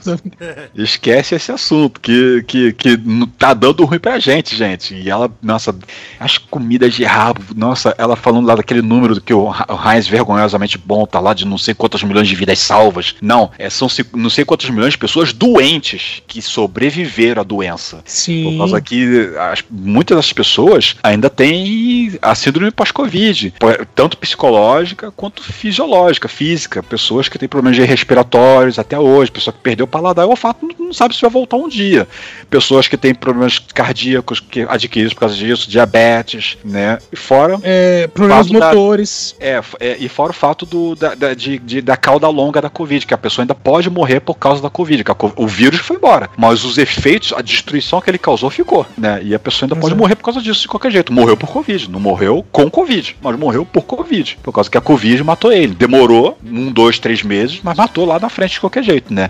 Esquece esquece esse assunto, que, que, que tá dando ruim pra gente, gente. E ela, nossa, as comidas de rabo, nossa, ela falando lá daquele número que o Heinz vergonhosamente bom, tá lá de não sei quantos milhões de vidas salvas. Não, é, são não sei quantos milhões de pessoas doentes que sobreviveram à doença. Sim. Por causa que as, muitas das pessoas ainda têm a síndrome pós-Covid, tanto psicológica quanto fisiológica, física. Pessoas que têm problemas respiratórios até hoje, pessoa que perdeu o paladar o olfato não sabe sabe se vai voltar um dia. Pessoas que têm problemas cardíacos que adquiridos por causa disso, diabetes, né? E fora. É, problemas motores. Da, é, é, e fora o fato do, da, da, de, de, da cauda longa da Covid, que a pessoa ainda pode morrer por causa da Covid, que a, o vírus foi embora. Mas os efeitos, a destruição que ele causou ficou, né? E a pessoa ainda pode morrer por causa disso de qualquer jeito. Morreu por Covid. Não morreu com Covid, mas morreu por Covid. Por causa que a Covid matou ele. Demorou um, dois, três meses, mas matou lá na frente de qualquer jeito, né?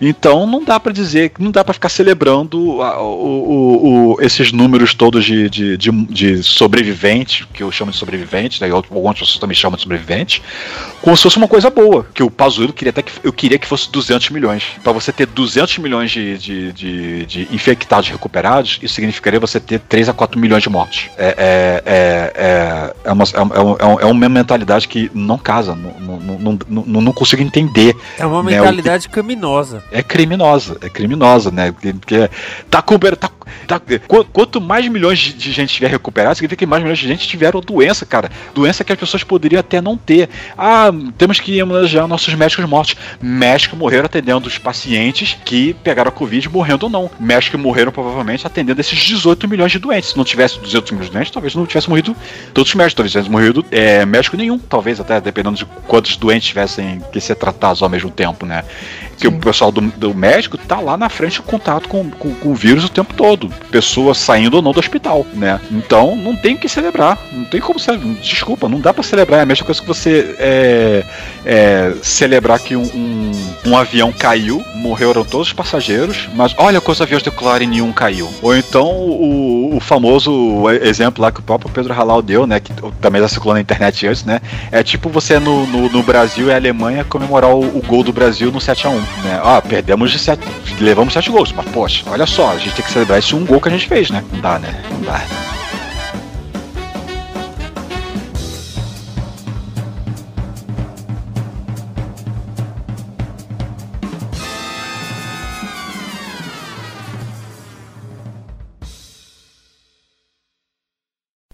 Então não dá para dizer não dá para ficar celebrando a, o, o, esses números todos de, de, de, de sobrevivente, que eu chamo de sobrevivente, né, algumas pessoas também chamam de sobrevivente, como se fosse uma coisa boa. Que o Pazuello queria até que eu queria que fosse 200 milhões. Para você ter 200 milhões de, de, de, de, infectados recuperados, isso significaria você ter 3 a 4 milhões de mortos. É, é, é, é, é, uma, é, é uma mentalidade que não casa, não, não, não, não, consigo entender. É uma mentalidade né, criminosa. É criminosa, é criminosa criminosa, né? Porque tá coberto. Tá, tá, quanto mais milhões de gente tiver recuperado, significa que mais milhões de gente tiveram doença, cara. Doença que as pessoas poderiam até não ter. Ah, temos que homenagear nossos médicos mortos. Médicos morreram atendendo os pacientes que pegaram a Covid morrendo ou não. Médicos morreram provavelmente atendendo esses 18 milhões de doentes. Se não tivesse 200 milhões de doentes, talvez não tivesse morrido todos os médicos. Talvez tivesse morrido é, médico nenhum, talvez até, dependendo de quantos doentes tivessem que ser tratados ao mesmo tempo, né? Que Sim. o pessoal do, do médico tá lá na frente em contato com, com, com, o vírus o tempo todo. Pessoas saindo ou não do hospital, né? Então não tem que celebrar. Não tem como celebrar. Desculpa, não dá para celebrar. É a mesma coisa que você é, é, celebrar que um, um, um, avião caiu, morreram todos os passageiros, mas olha quantos aviões decolaram e nenhum caiu. Ou então o, o famoso exemplo lá que o próprio Pedro Halal deu, né? Que também já circulou na internet antes, né? É tipo você no, no, no Brasil e Alemanha comemorar o, o, gol do Brasil no 7x1 né? Ah, perdemos de 7. Levamos 7 gols. Mas, poxa, olha só, a gente tem que celebrar esse um gol que a gente fez, né? Não dá, né? Não dá.